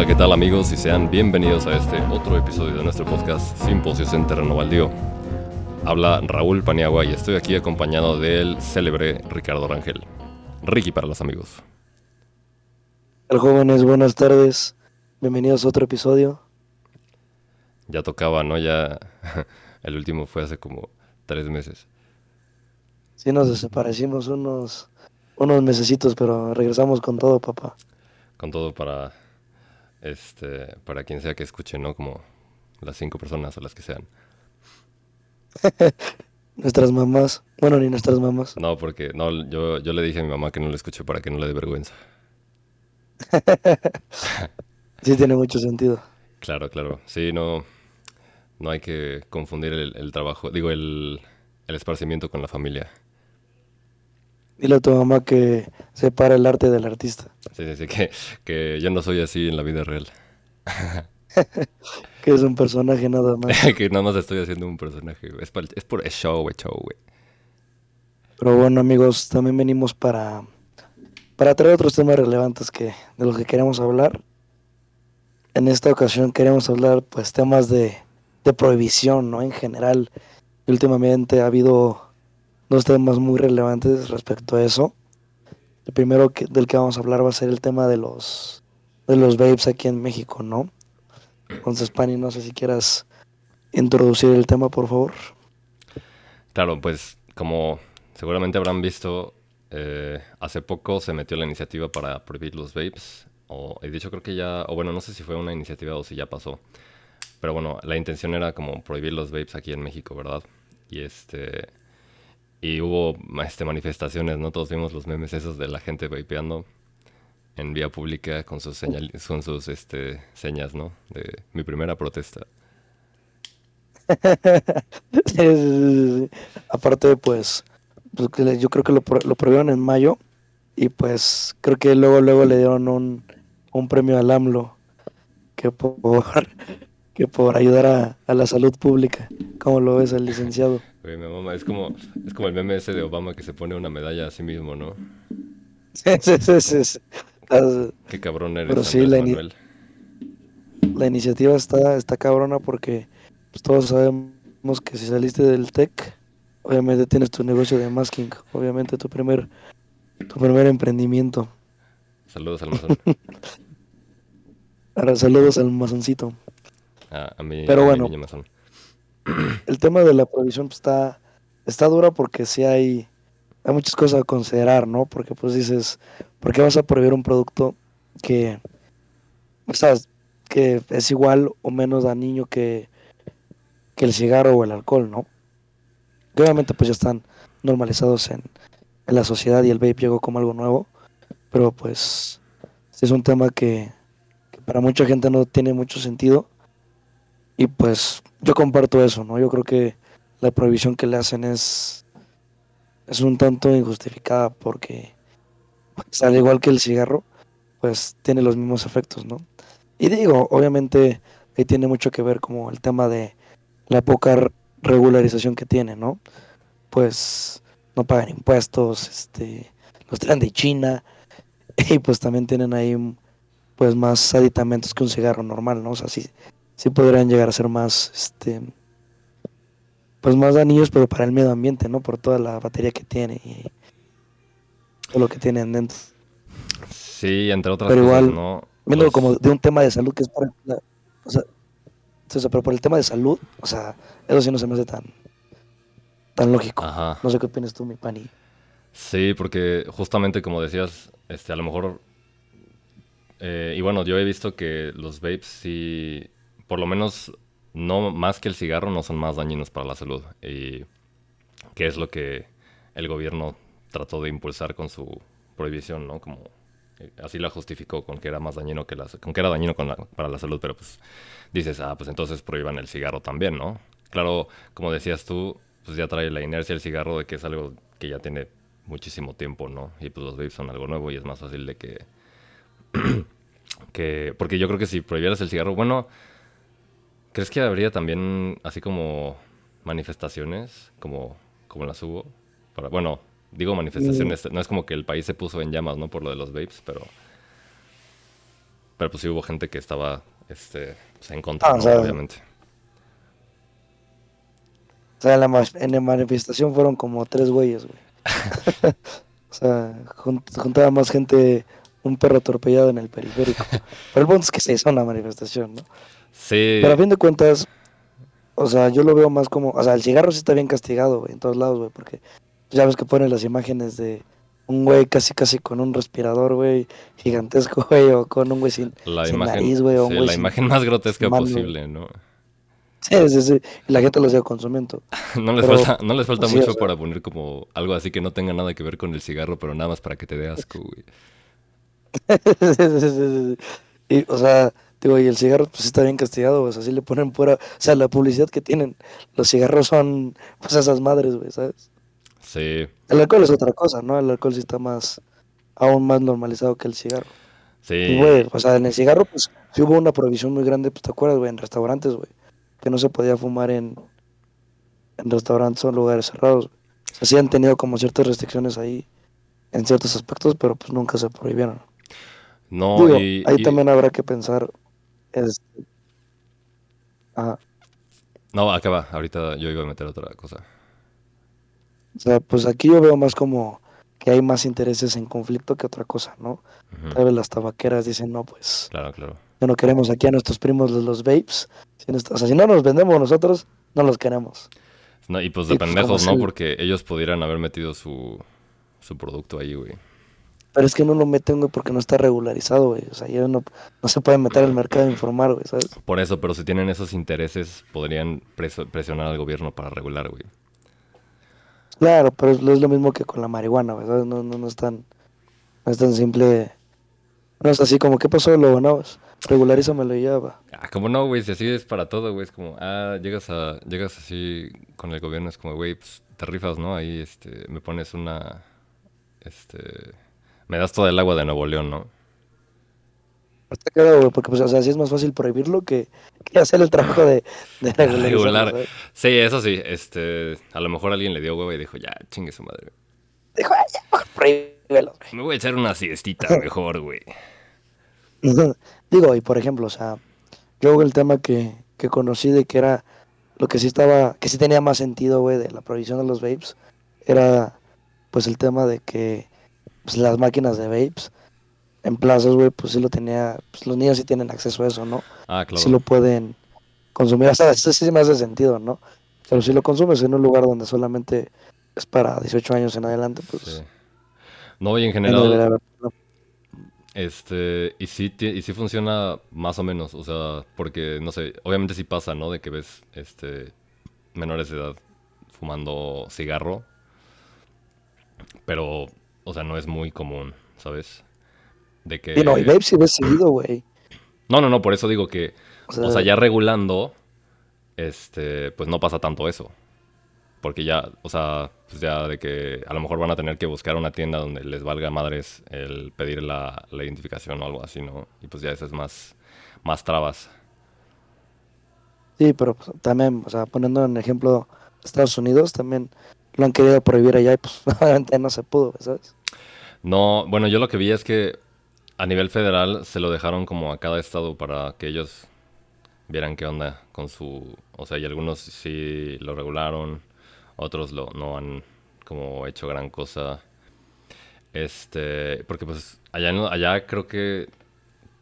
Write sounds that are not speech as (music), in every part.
Hola, ¿qué tal amigos? Y sean bienvenidos a este otro episodio de nuestro podcast Simposios en Terreno Baldío. Habla Raúl Paniagua y estoy aquí acompañado del célebre Ricardo Rangel. Ricky para los amigos. Hola jóvenes, buenas tardes. Bienvenidos a otro episodio. Ya tocaba, ¿no? Ya (laughs) el último fue hace como tres meses. Sí, nos desaparecimos unos, unos mesecitos, pero regresamos con todo, papá. Con todo para este para quien sea que escuche, ¿no? Como las cinco personas o las que sean. (laughs) nuestras mamás. Bueno, ni nuestras mamás. No, porque no, yo, yo le dije a mi mamá que no le escuche para que no le dé vergüenza. (laughs) sí, tiene mucho sentido. Claro, claro. Sí, no, no hay que confundir el, el trabajo, digo, el, el esparcimiento con la familia. Dile a tu mamá que separa el arte del artista. Sí, sí, sí, que, que yo no soy así en la vida real. (laughs) que es un personaje nada más. (laughs) que nada más estoy haciendo un personaje. Es, por, es por show, güey, show, güey. Pero bueno, amigos, también venimos para, para traer otros temas relevantes que, de los que queremos hablar. En esta ocasión queremos hablar, pues, temas de, de prohibición, ¿no? En general. últimamente ha habido dos temas muy relevantes respecto a eso. El primero que, del que vamos a hablar va a ser el tema de los de los vapes aquí en México, ¿no? Entonces, Pani, no sé si quieras introducir el tema, por favor. Claro, pues como seguramente habrán visto, eh, hace poco se metió la iniciativa para prohibir los vapes. O, he dicho, creo que ya, o bueno, no sé si fue una iniciativa o si ya pasó. Pero bueno, la intención era como prohibir los vapes aquí en México, ¿verdad? Y este, y hubo este, manifestaciones, ¿no? Todos vimos los memes esos de la gente vapeando en vía pública con sus, señal, con sus este, señas, ¿no? De mi primera protesta. (laughs) Aparte, pues, pues yo creo que lo, lo prohibieron en mayo y pues creo que luego luego le dieron un, un premio al AMLO que por, (laughs) que por ayudar a, la salud pública. ¿Cómo lo ves el licenciado? Es como, es como el meme ese de Obama que se pone una medalla a sí mismo, ¿no? Sí, sí, sí, sí. Qué cabrón eres, Pero sí, la, la, iniciativa está, está cabrona porque pues, todos sabemos que si saliste del tech, obviamente tienes tu negocio de masking, obviamente tu primer, tu primer emprendimiento. Saludos al (laughs) mazón. Ahora, saludos al mazoncito. Ah, a mí, Pero a bueno, mi mazón (clears throat) el tema de la provisión pues, está, está dura porque sí hay, hay muchas cosas a considerar, ¿no? Porque pues dices, ¿por qué vas a prohibir un producto que, o sea, que es igual o menos dañino que, que el cigarro o el alcohol, ¿no? Que obviamente pues ya están normalizados en, en la sociedad y el vape llegó como algo nuevo, pero pues es un tema que, que para mucha gente no tiene mucho sentido y pues yo comparto eso, ¿no? Yo creo que la prohibición que le hacen es, es un tanto injustificada porque, pues, al igual que el cigarro, pues tiene los mismos efectos, ¿no? Y digo, obviamente ahí tiene mucho que ver como el tema de la poca regularización que tiene, ¿no? Pues no pagan impuestos, este, los traen de China (laughs) y pues también tienen ahí pues más aditamentos que un cigarro normal, ¿no? O sea, sí, sí podrían llegar a ser más, este, pues más dañinos, pero para el medio ambiente, ¿no? Por toda la batería que tiene y todo lo que tienen dentro. Sí, entre otras pero cosas, igual, ¿no? Viendo Los- como de un tema de salud que es para, la- o sea, o sea, pero por el tema de salud, o sea, eso sí no se me hace tan, tan lógico. Ajá. No sé qué opinas tú, mi pani. Sí, porque justamente como decías, este, a lo mejor, eh, y bueno, yo he visto que los vapes sí, por lo menos, no más que el cigarro, no son más dañinos para la salud. Y que es lo que el gobierno trató de impulsar con su prohibición, ¿no? Como eh, así la justificó con que era más dañino que la, con que era dañino para la salud, pero pues dices, ah, pues entonces prohíban el cigarro también, ¿no? Claro, como decías tú, pues ya trae la inercia el cigarro de que es algo que ya tiene muchísimo tiempo, ¿no? Y pues los vapes son algo nuevo y es más fácil de que... (clears throat) que porque yo creo que si prohibieras el cigarro, bueno, ¿crees que habría también así como manifestaciones como, como las hubo? Para, bueno, digo manifestaciones, no es como que el país se puso en llamas, ¿no? Por lo de los vapes, pero... Pero pues sí hubo gente que estaba este, pues, en contra, Ah, o ¿no? sea, obviamente. O sea, en la, ma- en la manifestación fueron como tres güeyes, güey. (laughs) (laughs) o sea, jun- juntaba más gente, un perro atropellado en el periférico. (laughs) Pero el punto es que se hizo una manifestación, ¿no? Sí, Pero a fin de cuentas, o sea, yo lo veo más como, o sea, el cigarro sí está bien castigado, güey, en todos lados, güey, porque ya ves que ponen las imágenes de un güey casi casi con un respirador, güey, gigantesco, (laughs) güey, o con un güey sin, la sin imagen, nariz, güey, o un sí, güey la sin imagen más grotesca posible, ¿no? Sí, sí, sí, y la gente lo sigue consumiendo. (laughs) No les Pero, falta, no les falta pues o mucho sea. para poner como algo así que no tenga nada que ver con el cigarro, pero nada más para que te dé asco, güey. (laughs) Y, o sea, digo, y el cigarro pues está bien castigado, güey, o sea, sí le ponen pura, o sea, la publicidad que tienen, los cigarros son, pues esas madres, güey, ¿sabes? Sí, El alcohol es otra cosa, ¿no? El alcohol sí está más, aún más normalizado que el cigarro. sí. Y, güey, o sea, en el cigarro, pues, sí hubo una prohibición muy grande, pues, ¿te acuerdas, güey? En restaurantes, güey, que no se podía fumar en, en restaurantes o en lugares cerrados. güey. O sea, sí han tenido como ciertas restricciones ahí, en ciertos aspectos, pero pues nunca se prohibieron. No, Digo, y, ahí y- también habrá que pensar, este, ajá, No, acaba. Ahorita yo iba a meter otra cosa. o sea, pues aquí yo veo más como que hay más intereses en conflicto que otra cosa, ¿no? Ujú, Tal vez las tabaqueras dicen, no, pues, Claro, claro. ya no queremos aquí a nuestros primos los, los vapes, si no o sea, si no nos vendemos nosotros, no los queremos. No, y pues de Y, pues, pendejos, es ¿no? Porque ellos pudieran haber metido su, su producto ahí, güey. Pero es que no lo meten, güey, porque no está regularizado, güey. O sea, ya no, no se puede meter al mercado a informar, güey, ¿sabes? Por eso, pero si tienen esos intereses, podrían preso- presionar al gobierno para regular, güey. Claro, pero es, es lo mismo que con la marihuana, güey, ¿sabes? No, no, no es tan, no es tan simple. No es así como, ¿qué pasó, lobo? No, pues, regularízamelo y ya, va. Ah, como no, güey, si así es para todo, güey, es como, ah, llegas a, llegas así con el gobierno, es como, güey, pues te rifas, ¿no? Ahí, este, me pones una, este, me das toda el agua de Nuevo León, ¿no? Está claro, güey, porque, pues, o sea, sí es más fácil prohibirlo que, que hacer el trabajo de, de (laughs) Regular. ¿sabes? Sí, eso sí, este, a lo mejor alguien le dio huevo y dijo, ya, chingue su madre. Dijo, "Ay, ya, mejor prohíbelo, güey". Me voy a echar una siestita (laughs) mejor, güey. (laughs) Digo, y por ejemplo, o sea, yo el tema que, que conocí de que era lo que sí estaba, que sí tenía más sentido, güey, de la prohibición de los vapes, era pues el tema de que pues, las máquinas de vapes en plazas, güey, pues sí lo tenía, pues los niños sí tienen acceso a eso, ¿no? Ah, claro. Sí lo pueden consumir, o sea, eso sí me hace sentido, ¿no? Pero si lo consumes en un lugar donde solamente es para 18 años en adelante, pues Sí. No, y en general, este, y sí, y sí funciona más o menos, o sea, porque, no sé, obviamente sí pasa, ¿no? De que ves, este, menores de edad fumando cigarro, pero, o sea, no es muy común, ¿sabes? De que... Y no, y vapes sí ves seguido, güey. No, no, no, por eso digo que, O sea, o sea, ya regulando, este, pues no pasa tanto eso. Porque ya, o sea, pues ya de que a lo mejor van a tener que buscar una tienda donde les valga madres el pedir la, la identificación o algo así, ¿no? Y pues ya eso es más, más trabas. Sí, pero pues, también, o sea, poniendo en ejemplo Estados Unidos, también lo han querido prohibir allá y pues (laughs) obviamente no se pudo, ¿sabes? No, bueno, yo lo que vi es que a nivel federal se lo dejaron como a cada estado para que ellos vieran qué onda con su... O sea, y algunos sí lo regularon, otros lo, no han como hecho gran cosa. Este, porque pues allá, allá creo que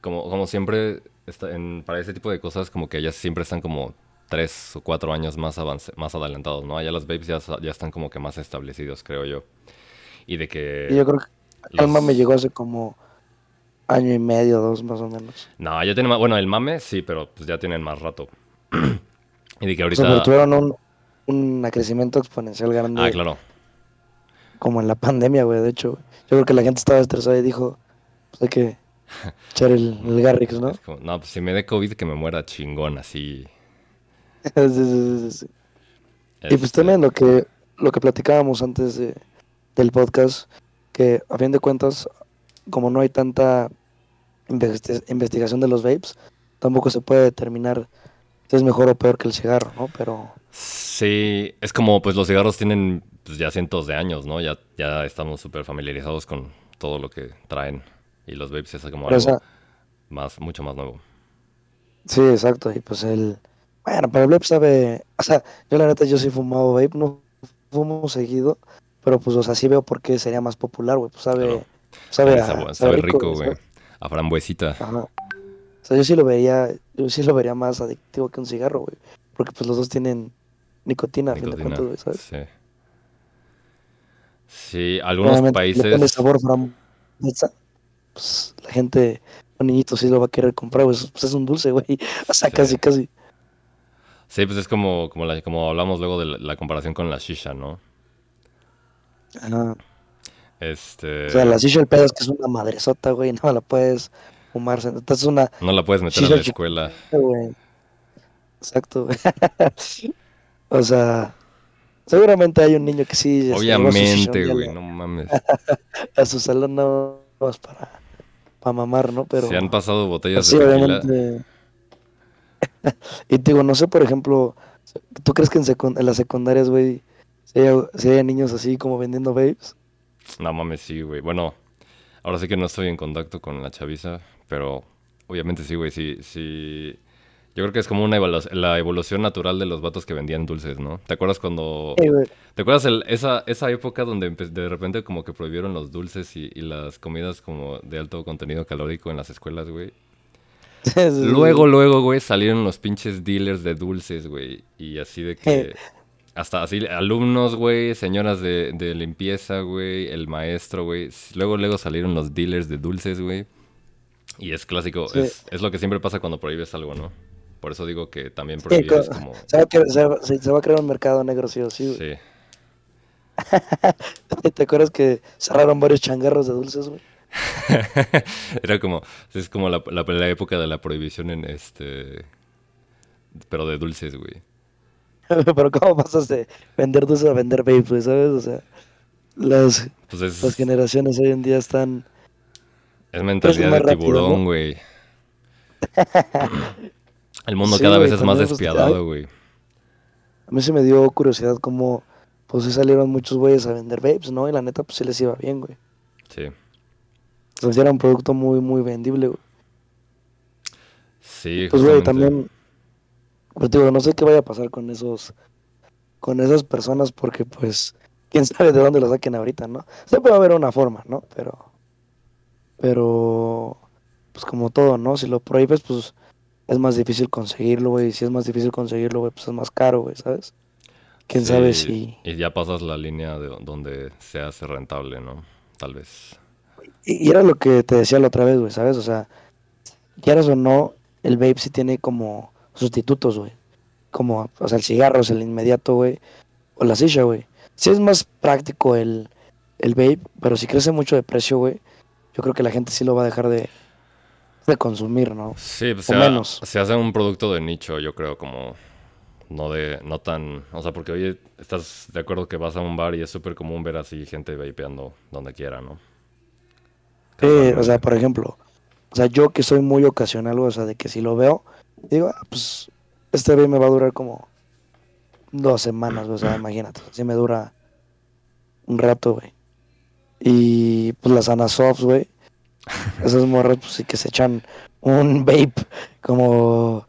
como, como siempre está en, para ese tipo de cosas como que allá siempre están como tres o cuatro años más avance, más adelantados, ¿no? Allá los vapes ya, ya están como que más establecidos, creo yo. Y de que... Yo creo que los- el mame llegó hace como año y medio, dos más o menos. No, ya tiene más. Bueno, el mame sí, pero pues ya tienen más rato. (clears throat) y de que O sea, pero ahorita. tuvieron un, un crecimiento exponencial grande Ah, claro. como en la pandemia, güey, de hecho. Yo creo que la gente estaba estresada y dijo, pues hay que (laughs) echar el, el Garrix, ¿no? Como, no, pues si me dé COVID, que me muera chingón, así. (laughs) Sí, sí, sí, sí, sí. Y pues Este, también lo que, lo que platicábamos antes de, del podcast, que a fin de cuentas, como no hay tanta investi- investigación de los vapes, tampoco se puede determinar si es mejor o peor que el cigarro, ¿no? Pero Sí, es como, pues los cigarros tienen pues, ya cientos de años, ¿no? Ya, ya estamos súper familiarizados con todo lo que traen. Y los vapes es como o algo. sea, más, mucho más nuevo. Sí, exacto. Y pues el. Bueno, pero el vape sabe. O sea, yo la neta, yo sí he fumado vape, no fumo seguido. Pero pues, o sea, sí veo por qué sería más popular, güey. Pues sabe. Sabe, sabe, rico, güey. A frambuesita. Ajá. O sea, yo sí lo vería. Yo sí lo vería más adictivo que un cigarro, güey. Porque pues los dos tienen nicotina, a fin de cuentas, güey, ¿sabes? Sí. Sí, algunos países. Le sabor frambuesa. Pues la gente un niñito sí lo va a querer comprar, pues, pues es un dulce, güey. (laughs) O sea, casi, casi. Sí, pues es como, como, la, como hablamos luego de la, comparación con la shisha, ¿no? Ajá. Este... O sea, la shisha el pedo es que es una madresota, güey, (laughs) no la puedes fumarse. Entonces una... No la puedes meter a la escuela. Güey. Exacto, güey. (laughs) o sea, seguramente hay un niño que sí... Obviamente, güey, no mames. (laughs) a su salón no vas para para mamar, ¿no? Pero se han pasado botellas de tequila. y te digo, no sé, por ejemplo, ¿tú crees que en, las secundarias, güey, si hay, niños así como vendiendo babes? No mames, sí, güey. Bueno, ahora sí que no estoy en contacto con la chaviza, pero obviamente sí, güey, sí, sí yo creo que es como una la evolución natural de los vatos que vendían dulces, ¿no? ¿Te acuerdas cuando... ¿Te acuerdas esa, esa época donde de repente como que prohibieron los dulces y, las comidas como de alto contenido calórico en las escuelas, güey? (laughs) luego, luego, güey, salieron los pinches dealers de dulces, güey. Y así de que... Hasta así, alumnos, güey, señoras de, limpieza, güey, el maestro, güey. Luego, luego salieron los dealers de dulces, güey. Y es clásico, es, es, lo que siempre pasa cuando prohíbes algo, ¿no? Por eso digo que también prohibir como... Se va, a, se, va, a crear un mercado negro, sí o sí. Sí. (laughs) ¿Te acuerdas que cerraron varios changarros de dulces, güey? (laughs) Era como, es como la, la, época de la prohibición en este, pero de dulces, güey. (laughs) pero ¿cómo pasas de vender dulces a vender vape, güey, sabes? O sea, las, pues las generaciones hoy en día están... Es mentalidad de tiburón, güey. (laughs) El mundo cada vez es más despiadado, güey. A mí se me dio curiosidad cómo, pues sí salieron muchos güeyes a vender vapes, ¿no? Y la neta, pues sí les iba bien, güey. Sí. Sea, era un producto muy, muy vendible, güey. Sí, Pues, güey, también, pues digo, no sé qué vaya a pasar con esos, con esas personas porque, pues, quién sabe de dónde lo saquen ahorita, ¿no? Se puede haber una forma, ¿no? Pero, pero, pues como todo, ¿no? Si lo prohíbes, pues es más difícil conseguirlo, güey. Si es más difícil conseguirlo, güey, pues es más caro, güey, ¿sabes? Quién sabe si. Y ya pasas la línea de donde se hace rentable, ¿no? Tal vez. Y, era lo que te decía la otra vez, güey, ¿sabes? O sea, quieras o no, el vape sí tiene como sustitutos, güey. Como, o sea, el cigarro es el inmediato, güey. O la silla, güey. Sí es más práctico el, el vape, pero si crece mucho de precio, güey, yo creo que la gente sí lo va a dejar de, de consumir, ¿no? Sí, pues se, menos. se hace un producto de nicho, yo creo, como no de no tan, o sea, porque hoy estás de acuerdo que vas a un bar y es súper común ver así gente vapeando donde quiera, ¿no? Sí, o sea, por ejemplo, o sea, yo que soy muy ocasional, o sea, de que si lo veo, digo, ah, pues este vape me va a durar como dos semanas, o sea, imagínate, si me dura un rato, güey. Y pues las Anasofts, güey, esas morras, pues sí que se echan un vape como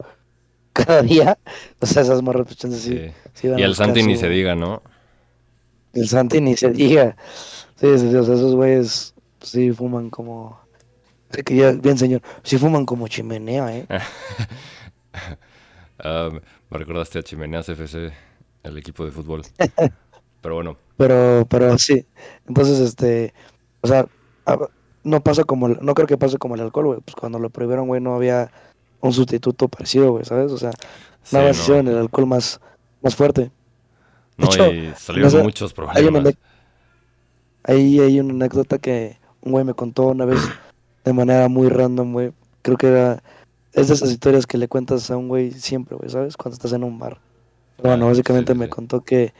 cada día. O sea, esas morras, pues así. y el Santi ni se diga, ¿no? El Santi ni se diga. Sí, o sea, esos güeyes pues, sí fuman como. que ya, bien, señor. Sí fuman como chimenea, ¿eh? (laughs) (laughs) Me recordaste a Chimeneas FC, el equipo de fútbol. (laughs) pero bueno. Pero, pero sí. Entonces, este. O sea, no pasa como, no creo que pase como el alcohol, güey. Pues cuando lo prohibieron, güey, no había un sustituto parecido, güey, ¿sabes? O sea, nada más hicieron el alcohol más, más fuerte. no, y salieron muchos problemas. ahí hay una anécdota que un güey me contó una vez de manera muy random, güey. Creo que era, es de esas historias que le cuentas a un güey siempre, güey, ¿sabes? Cuando estás en un bar. bueno, básicamente me contó que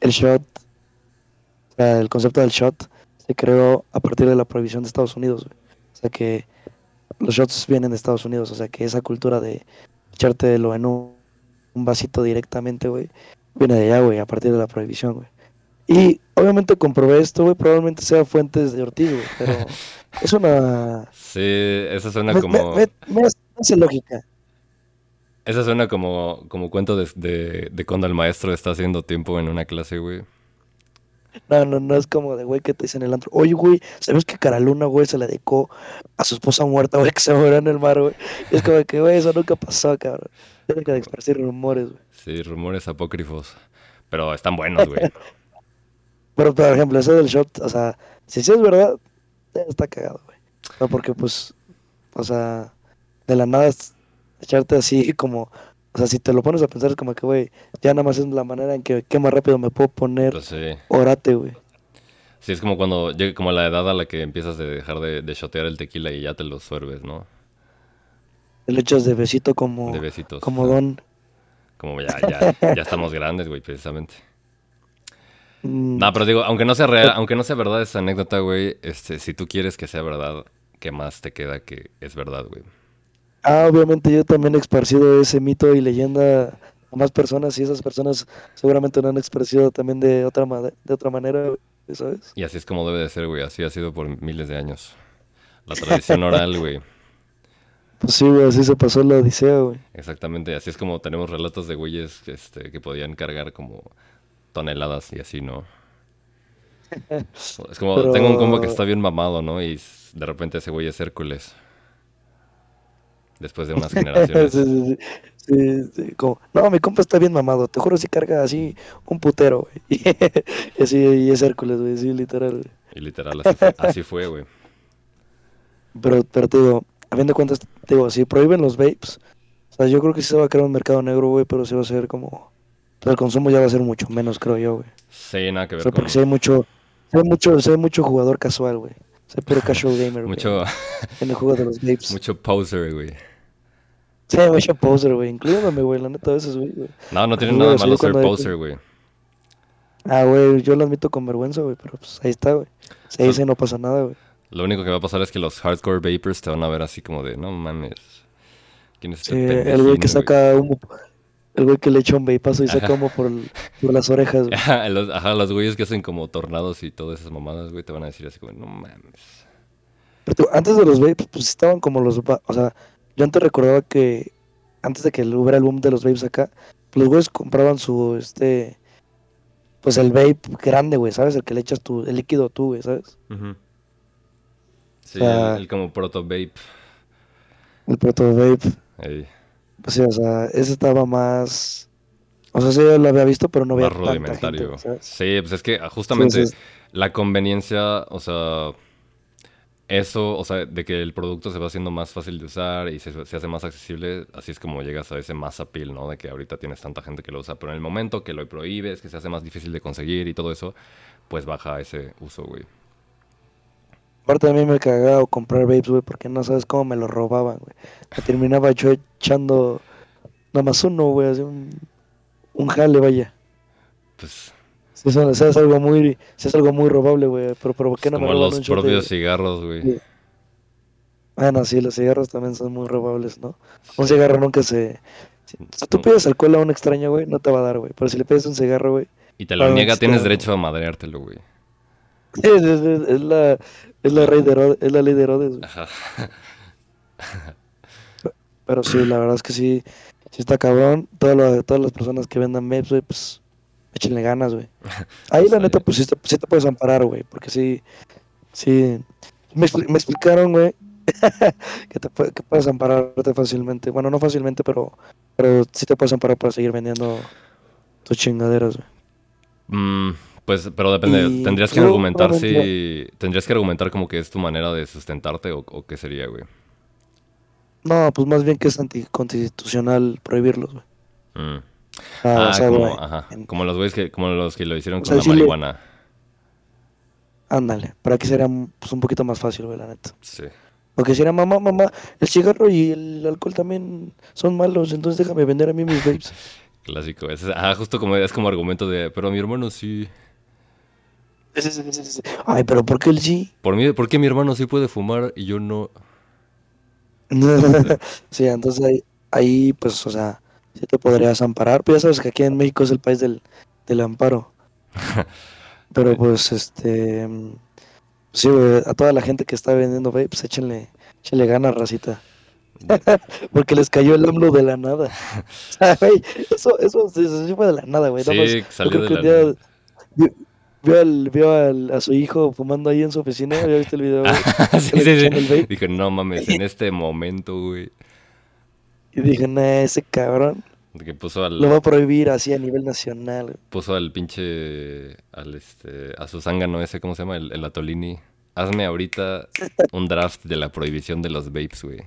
el shot, o sea, el concepto del shot se creó a partir de la prohibición de Estados Unidos. O sea que los shots vienen de Estados Unidos. O sea que esa cultura de echártelo en un, vasito directamente, güey, viene de allá, güey, a partir de la prohibición, güey. Y obviamente comprobé esto, güey, probablemente sea fuentes de Ortiz, güey, pero (laughs) Es una... Sí, esa suena como... Me, hace lógica. Esa suena como, como cuento de, de, de, cuando el maestro está haciendo tiempo en una clase, güey. No, no, no es como de, güey, que te dicen en el antro. Oye, güey, ¿sabes que Caraluna, güey, se la dedicó a su esposa muerta, güey, (laughs) que se murió en el mar, güey? Y es como que, güey, eso nunca pasó, cabrón. Tienen que esparcir rumores, güey. Sí, rumores apócrifos. Pero están buenos, güey. (laughs) Pero, por ejemplo, ese del shot, o sea, si sí es verdad, está cagado, güey. No, porque, pues, o sea, de la nada echarte así (laughs) como o sea, si te lo pones a pensar, es como que, güey, ya nada más es la manera en que qué más rápido me puedo poner pues orate, güey. Sí, es como cuando llega como la edad a la que empiezas a dejar de, de shotear el tequila y ya te lo suerves, ¿no? Le echas de besito como, de besitos. como don. Como ya, ya, ya estamos (laughs) grandes, güey, precisamente. Mm. No, pero digo, aunque no sea real, aunque no sea verdad esa anécdota, güey, este, si tú quieres que sea verdad, ¿qué más te queda que es verdad, güey? Ah, obviamente yo también he esparcido ese mito y leyenda a más personas y esas personas seguramente lo han esparcido también de otra, de otra manera, ¿sabes? Y así es como debe de ser, güey. Así ha sido por miles de años. La tradición oral, güey. Pues sí, güey, así se pasó la odisea, güey. Exactamente, así es como tenemos relatos de güeyes este, que podían cargar como toneladas y así, ¿no? (laughs) Es como, tengo un combo que está bien mamado, ¿no? Y de repente ese güey es Hércules después de unas generaciones. (laughs) sí, sí, como, no, mi compa está bien mamado, te juro si carga así un putero, güey. (laughs) y así y es Hércules, güey, sí, literal. Y literal, así fue, güey. Pero, pero te digo, a fin de cuentas, te digo, si prohíben los vapes, o sea, yo creo que sí se va a crear un mercado negro, güey, pero sí va a ser como... el consumo ya va a ser mucho menos, creo yo, güey. Sí, nada que ver o sea, porque si hay mucho, si hay mucho, si hay mucho jugador casual, güey. O sea, puro casual gamer, (laughs) Mucho... En el juego de los vapes. Mucho poser, güey. Sí, mucho poser, güey. Incluyéndome, güey. La neta, a veces, güey. No, no tiene nada malo ser poser, güey. Ah, güey, yo lo admito con vergüenza, güey, pero pues ahí está, güey. Se dice no pasa nada, güey. Lo único que va a pasar es que los hardcore vapers te van a ver así como de, no mames. ¿Quién es este sí, el güey que saca humo. El güey que le echa un vapazo y saca humo por, por las orejas, güey. Ajá los, ajá, los güeyes que hacen como tornados y todas esas mamadas, güey, te van a decir así como, no mames. Pero antes de los vapes, pues estaban como los, o sea, yo antes recordaba que antes de que hubiera el boom de los vapes acá, los güeyes compraban su, este, pues el vape grande, güey, ¿sabes? El que le echas tu, el líquido tú, güey, ¿sabes? Sí, el, como proto vape. El proto vape. Pues sí, o sea, ese estaba más... O sea, sí, yo lo había visto, pero no había Más rudimentario. sí, pues es que justamente la conveniencia, o sea eso, o sea, de que el producto se va haciendo más fácil de usar y se, hace más accesible, así es como llegas a ese más appeal, ¿no? De que ahorita tienes tanta gente que lo usa, pero en el momento que lo prohíbes, que se hace más difícil de conseguir y todo eso, pues baja ese uso, güey. Aparte a mí me he cagado comprar vapes, güey, porque no sabes cómo me lo robaban, güey. Me terminaba yo echando nada más uno, güey, así un, un jale, vaya. Pues Sí, es, algo muy, es algo muy robable, güey. Pero, ¿por qué no Como los propios cigarros, güey. Bueno, sí, los cigarros también son muy robables, ¿no? Un cigarro nunca se... Si tú pides alcohol a un extraño, güey, no te va a dar, güey. Pero si le pides un cigarro, güey... Y te lo niega, tienes derecho a madreártelo, güey. Sí, es, la, es, la ley de Herodes, es la ley de Herodes, güey. Ajá. Pero sí, la verdad es que sí, sí está cabrón. Todas, todas las personas que vendan MEPS, güey, pues échenle ganas, güey. (laughs) Ahí la neta, pues sí te, puedes amparar, güey, porque sí, sí, me, me explicaron, güey, (laughs) que, te, que puedes ampararte fácilmente. Bueno, no fácilmente, pero, pero sí te puedes amparar para seguir vendiendo tus chingaderas, güey. Mm, pues, pero depende, tendrías que argumentar si, tendrías que argumentar como que es tu manera de sustentarte o, o qué sería, güey. No, pues más bien que es anticonstitucional prohibirlos, güey. Mm. Ah, como, ajá, como los güeyes que, como los que lo hicieron con la marihuana. Ándale, para que sería pues, un poquito más fácil, güey, la neta. Sí. Porque si era mamá, mamá, el cigarro y el alcohol también son malos, entonces déjame vender a mí mis vapes. (laughs) Clásico, es, ajá, justo como es como argumento de, pero mi hermano sí. Ay, pero ¿por qué él sí? Por, mí, ¿Por qué mi hermano sí puede fumar y yo no? (laughs) sí, entonces ahí, ahí, pues, o sea, te podrías amparar. Pero ya sabes que aquí en México es el país del, del amparo. (laughs) Pero pues, este. Sí, güey, a toda la gente que está vendiendo vapes, échenle, échenle ganas, racita. (laughs) Porque les cayó el AMLO de la nada. (laughs) eso, eso, sí fue de la nada, güey. Sí, salió de la nada. Vio, al, vio al, a su hijo fumando ahí en su oficina, ¿ya viste el video? sí, sí, sí. Dije, no mames, en este momento, güey. Y dije, nah, ese cabrón. Que puso al... Lo va a prohibir así a nivel nacional. Puso al pinche. Al este, a su zángano ese, ¿cómo se llama? El, el Atolini. Hazme ahorita (laughs) un draft de la prohibición de los vapes, güey.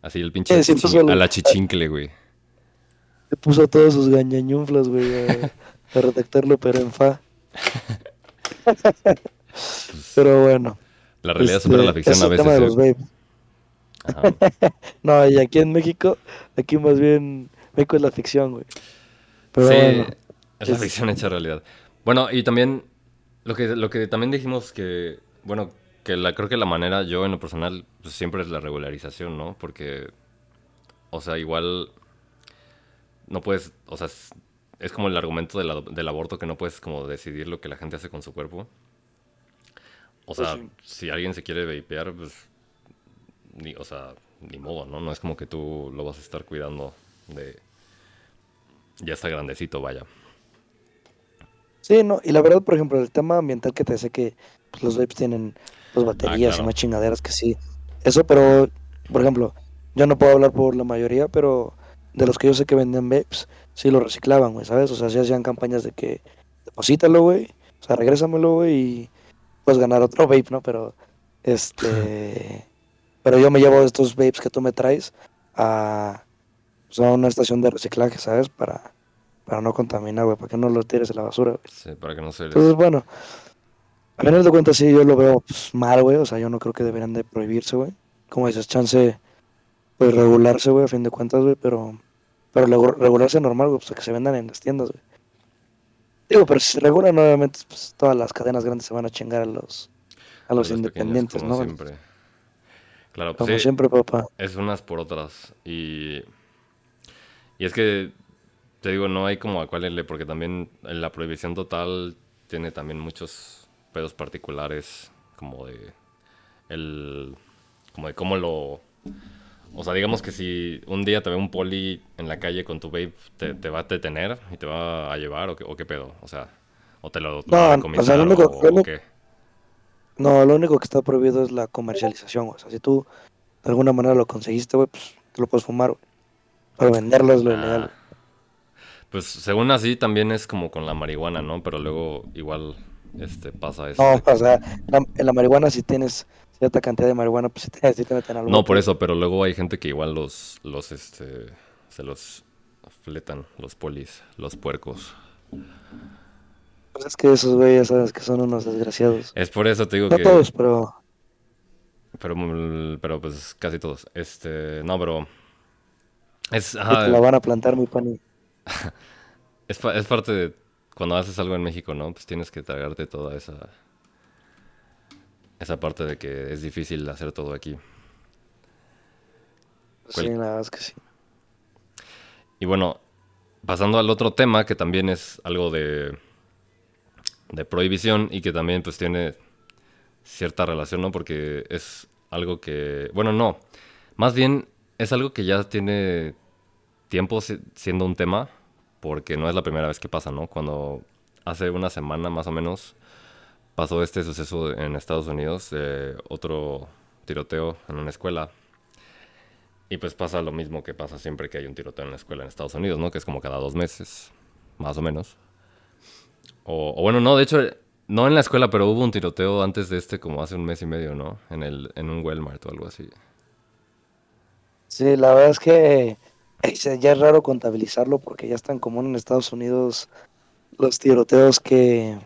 Así el pinche. a la chichincle, güey. Le puso todos sus gañañunflas, güey, a, redactarlo, pero en fa. (laughs) pero bueno. La realidad supera la ficción a veces. Tema de los ¿eh? (laughs) no, y aquí en México, aquí más bien México es la ficción, güey. Pero sí, bueno, es la ficción hecha realidad. Bueno, y también lo que, lo que también dijimos que, bueno, que la, creo que la manera, yo en lo personal, pues, siempre es la regularización, ¿no? Porque, o sea, igual no puedes, o sea, es, como el argumento del aborto que no puedes como decidir lo que la gente hace con su cuerpo. O sea, pues si alguien se quiere vapear, pues, ni, o sea, ni modo, ¿no? No es como que tú lo vas a estar cuidando de... Ya está grandecito, vaya. Sí, no, y la verdad, por ejemplo, el tema ambiental que te dice que pues, los vapes tienen pues, baterías y más chingaderas que sí. Eso, pero, por ejemplo, yo no puedo hablar por la mayoría, pero de los que yo sé que venden vapes, sí lo reciclaban, güey, ¿sabes? O sea, sí hacían campañas de que deposítalo, güey, o sea, regrésamelo, güey, y puedes ganar otro (laughs) vape, ¿no? Pero, este... (laughs) pero yo me llevo estos vapes que tú me traes a pues, a una estación de reciclaje, ¿sabes? Para, para no contaminar, güey, para que no lo tires a la basura, güey. Sí, para que no se... Entonces, bueno, a final de cuentas sí, yo lo veo pues, mal, güey, o sea, yo no creo que deberían de prohibirse, güey. Como dices, chance, pues regularse, güey, a fin de cuentas, güey, pero, pero regularse normal, güey, pues que se vendan en las tiendas, güey. Digo, pero si se regulan, obviamente, pues todas las cadenas grandes se van a chingar a los, a los, independientes, como ¿no? Siempre. Claro, pues como siempre, papá. Es unas por otras. Y y es que, te digo, no hay como a cuál irle, porque también la prohibición total tiene también muchos pedos particulares, como de el como de cómo lo o sea digamos que si un día te ve un poli en la calle con tu vape te, va a detener y te va a llevar o qué, o qué pedo o sea o te lo, no, va a o, sea, lo único, o, qué no lo único que está prohibido es la comercialización o sea si tú de alguna manera lo conseguiste güey pues te lo puedes fumar güey. Para venderlo es lo ah. ilegal. Pues según así también es como con la marihuana, ¿no? Pero luego igual este pasa eso. No, o sea, en la marihuana si tienes cierta cantidad de marihuana, pues sí te, meten algo. No, por eso, pero luego hay gente que igual los, los, este, se los fletan, los polis, los puercos. Pues es que esos güeyes, sabes que son unos desgraciados. Es por eso te digo no que... todos, pero... Pero, pero pues casi todos. Este, no, pero es, la van a plantar muy pan. (laughs) es, es parte de cuando haces algo en México, ¿no? Pues tienes que tragarte toda esa esa parte de que es difícil hacer todo aquí. Sí, verdad es que sí. Y bueno, pasando al otro tema que también es algo de de prohibición y que también pues tiene cierta relación, ¿no? Porque es algo que, bueno, no, más bien es algo que ya tiene tiempo siendo un tema, porque no es la primera vez que pasa, ¿no? Cuando hace una semana más o menos pasó este suceso en Estados Unidos, otro tiroteo en una escuela. Y pues pasa lo mismo que pasa siempre que hay un tiroteo en la escuela en Estados Unidos, ¿no? Que es como cada dos meses, más o menos. O, bueno, no, de hecho, no en la escuela, pero hubo un tiroteo antes de este como hace un mes y medio, ¿no? En, el, en un Walmart o algo así. Sí, la verdad es que ya es raro contabilizarlo porque ya están común en Estados Unidos los tiroteos que,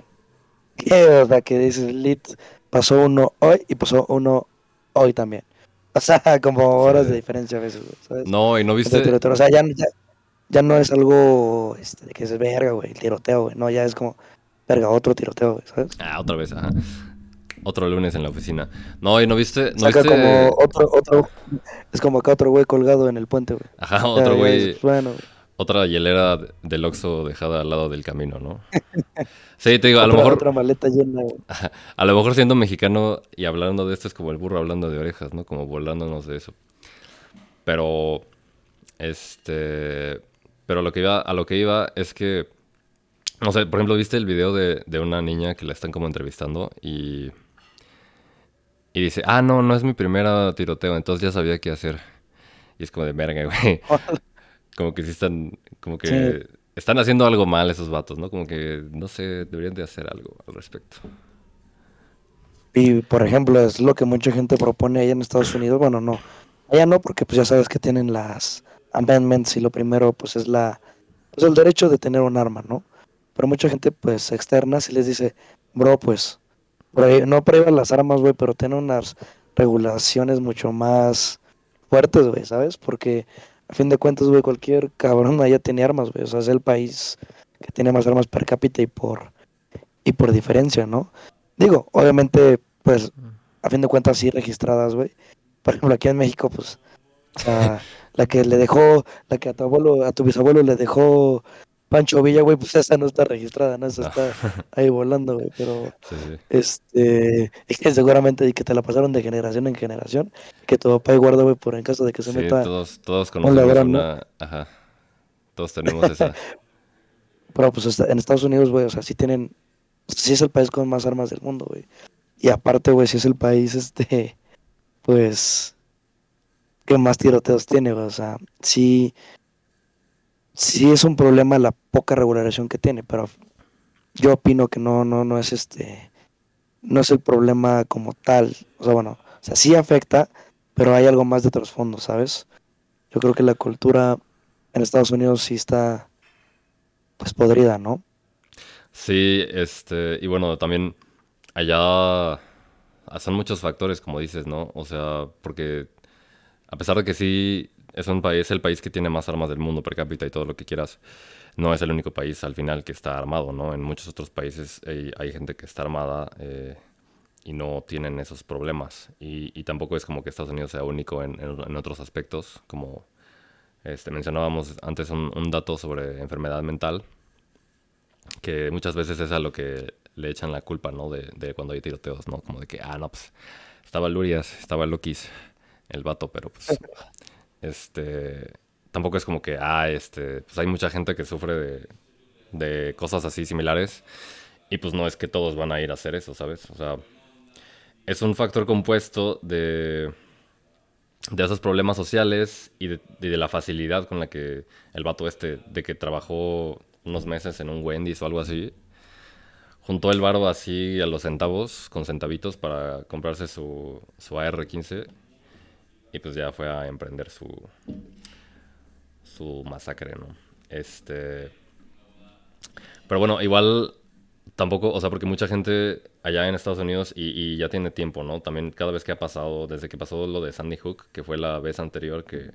que, o que dices, Lit, pasó uno hoy y pasó uno hoy también. (laughs) O sea, como horas de diferencia a veces, ¿sabes? No, y no viste. O sea, ya, ya, no es algo este, que es verga, güey, el tiroteo, güey. No, ya es como, verga, otro tiroteo, güey, ¿sabes? Ah, otra vez, ajá. Otro lunes en la oficina. No, y no viste. ¿no Saca como otro, otro. Es como acá otro güey colgado en el puente, güey. Ajá, otro güey. bueno. otra hielera del Oxxo dejada al lado del camino, ¿no? (laughs) Sí, te digo, a lo mejor... Otra maleta llena. (laughs) A lo mejor siendo mexicano y hablando de esto es como el burro hablando de orejas, ¿no? Como volándonos de eso. Pero, este... Pero lo que iba, a lo que iba es que... No sé, por ejemplo, ¿viste el video de, de una niña que la están como entrevistando y... Y dice, ah, no, no es mi primera tiroteo, entonces ya sabía qué hacer. Y es como de verga, güey. (laughs) como que sí están, como que están haciendo algo mal esos vatos, ¿no? Como que, no sé, deberían de hacer algo al respecto. Y, por ejemplo, es lo que mucha gente propone allá en Estados Unidos. Bueno, no. Allá no, porque pues ya sabes que tienen las amendments y lo primero, pues es la, pues el derecho de tener un arma, ¿no? Pero mucha gente, pues, externa, si les dice, bro, pues, no prohíban las armas, güey, pero tiene unas regulaciones mucho más fuertes, güey, ¿sabes? Porque a fin de cuentas, güey, cualquier cabrón (laughs) allá tiene armas, güey. O sea, es el país que tiene más armas per cápita y por, y por diferencia, ¿no? Digo, obviamente, pues, a fin de cuentas sí registradas, güey. Por ejemplo, aquí en México, pues, o sea, la que le dejó, la que a tu abuelo, a tu bisabuelo le dejó Pancho Villa, güey, pues esa no está registrada, ¿no? Esa está (laughs) ahí volando, güey, pero este, es que seguramente que te la pasaron de generación en generación, que tu papá guarda, güey, por en caso de que se meta. todos, todos conocemos una, ajá, todos tenemos esa. (laughs) pero pues en Estados Unidos, güey, o sea, sí tienen, sí es el país con más armas del mundo, güey. Y aparte, güey, sí es el país, este, pues, que más tiroteos tiene, güey, o sea, sí sí es un problema la poca regulación que tiene, pero yo opino que no, no, no es este, no es el problema como tal. O sea, bueno, o sea, sí afecta, pero hay algo más de trasfondo, ¿sabes? Yo creo que la cultura en Estados Unidos sí está, pues, podrida, ¿no? Sí, este, y bueno, también allá son muchos factores, como dices, ¿no? O sea, porque a pesar de que sí es un país, el país que tiene más armas del mundo per cápita y todo lo que quieras. No es el único país al final que está armado, ¿no? En muchos otros países hay, gente que está armada eh, y no tienen esos problemas. Y, tampoco es como que Estados Unidos sea único en, otros aspectos, como este, mencionábamos antes un, dato sobre enfermedad mental, que muchas veces es a lo que le echan la culpa, ¿no? De, de cuando hay tiroteos, ¿no? Como de que, ah, no, pues estaba Lurias, estaba Lokis, el vato, pero pues este, tampoco es como que, ah, este, pues hay mucha gente que sufre de, de cosas así similares y pues no es que todos van a ir a hacer eso, ¿sabes? O sea, es un factor compuesto de, de esos problemas sociales y de, la facilidad con la que el vato este, de que trabajó unos meses en un Wendy's o algo así, juntó el varo así a los centavos, con centavitos, para comprarse su, su AR-15 y pues ya fue a emprender su, su masacre, ¿no? Este... Pero bueno, igual tampoco, o sea, porque mucha gente allá en Estados Unidos y, ya tiene tiempo, ¿no? También cada vez que ha pasado, desde que pasó lo de Sandy Hook, que fue la vez anterior que...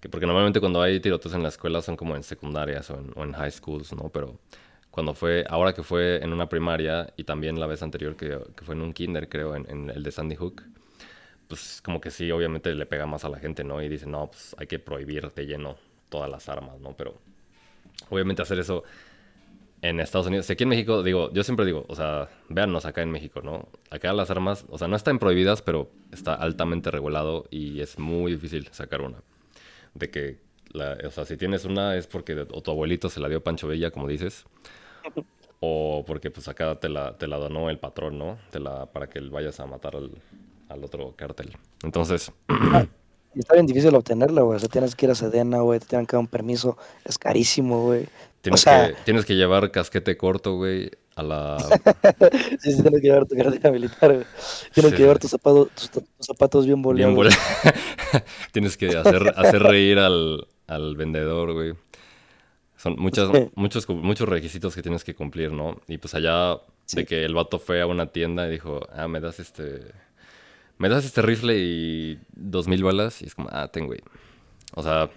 que porque normalmente cuando hay tiroteos en la escuela son como en secundarias o en, high schools, ¿no? Pero cuando fue, ahora que fue en una primaria y también la vez anterior que, que fue en un kinder, creo, en, en el de Sandy Hook, pues como que sí, obviamente le pega más a la gente, ¿no? Y dice, no, pues hay que prohibir de lleno todas las armas, ¿no? Pero obviamente hacer eso en Estados Unidos, aquí en México, digo, yo siempre digo, o sea, véannos acá en México, ¿no? Acá las armas, o sea, no están prohibidas, pero está altamente regulado y es muy difícil sacar una. De que, la, o sea, si tienes una es porque o tu abuelito se la dio Pancho Bella, como dices, o porque pues acá te la, te la donó el patrón, ¿no? Te la, para que vayas a matar al, al otro cartel. Entonces... (clears throat) Y está bien difícil obtenerla, güey. O sea, tienes que ir a Sedena, güey. Te tienen que dar un permiso. Es carísimo, güey. Tienes, que, tienes que llevar casquete corto, güey, a la... (laughs) sí, sí, tienes que llevar tu cartera (laughs) militar, güey. Tienes que llevar tus zapatos, tus, zapatos bien boleados. Bien (laughs) tienes que hacer, hacer reír al, al vendedor, güey. Son muchas, muchos, muchos requisitos que tienes que cumplir, ¿no? Y pues allá de que el vato fue a una tienda y dijo, ah, me das este me das este rifle y dos mil balas y es como, ah, tengo, güey. O sea,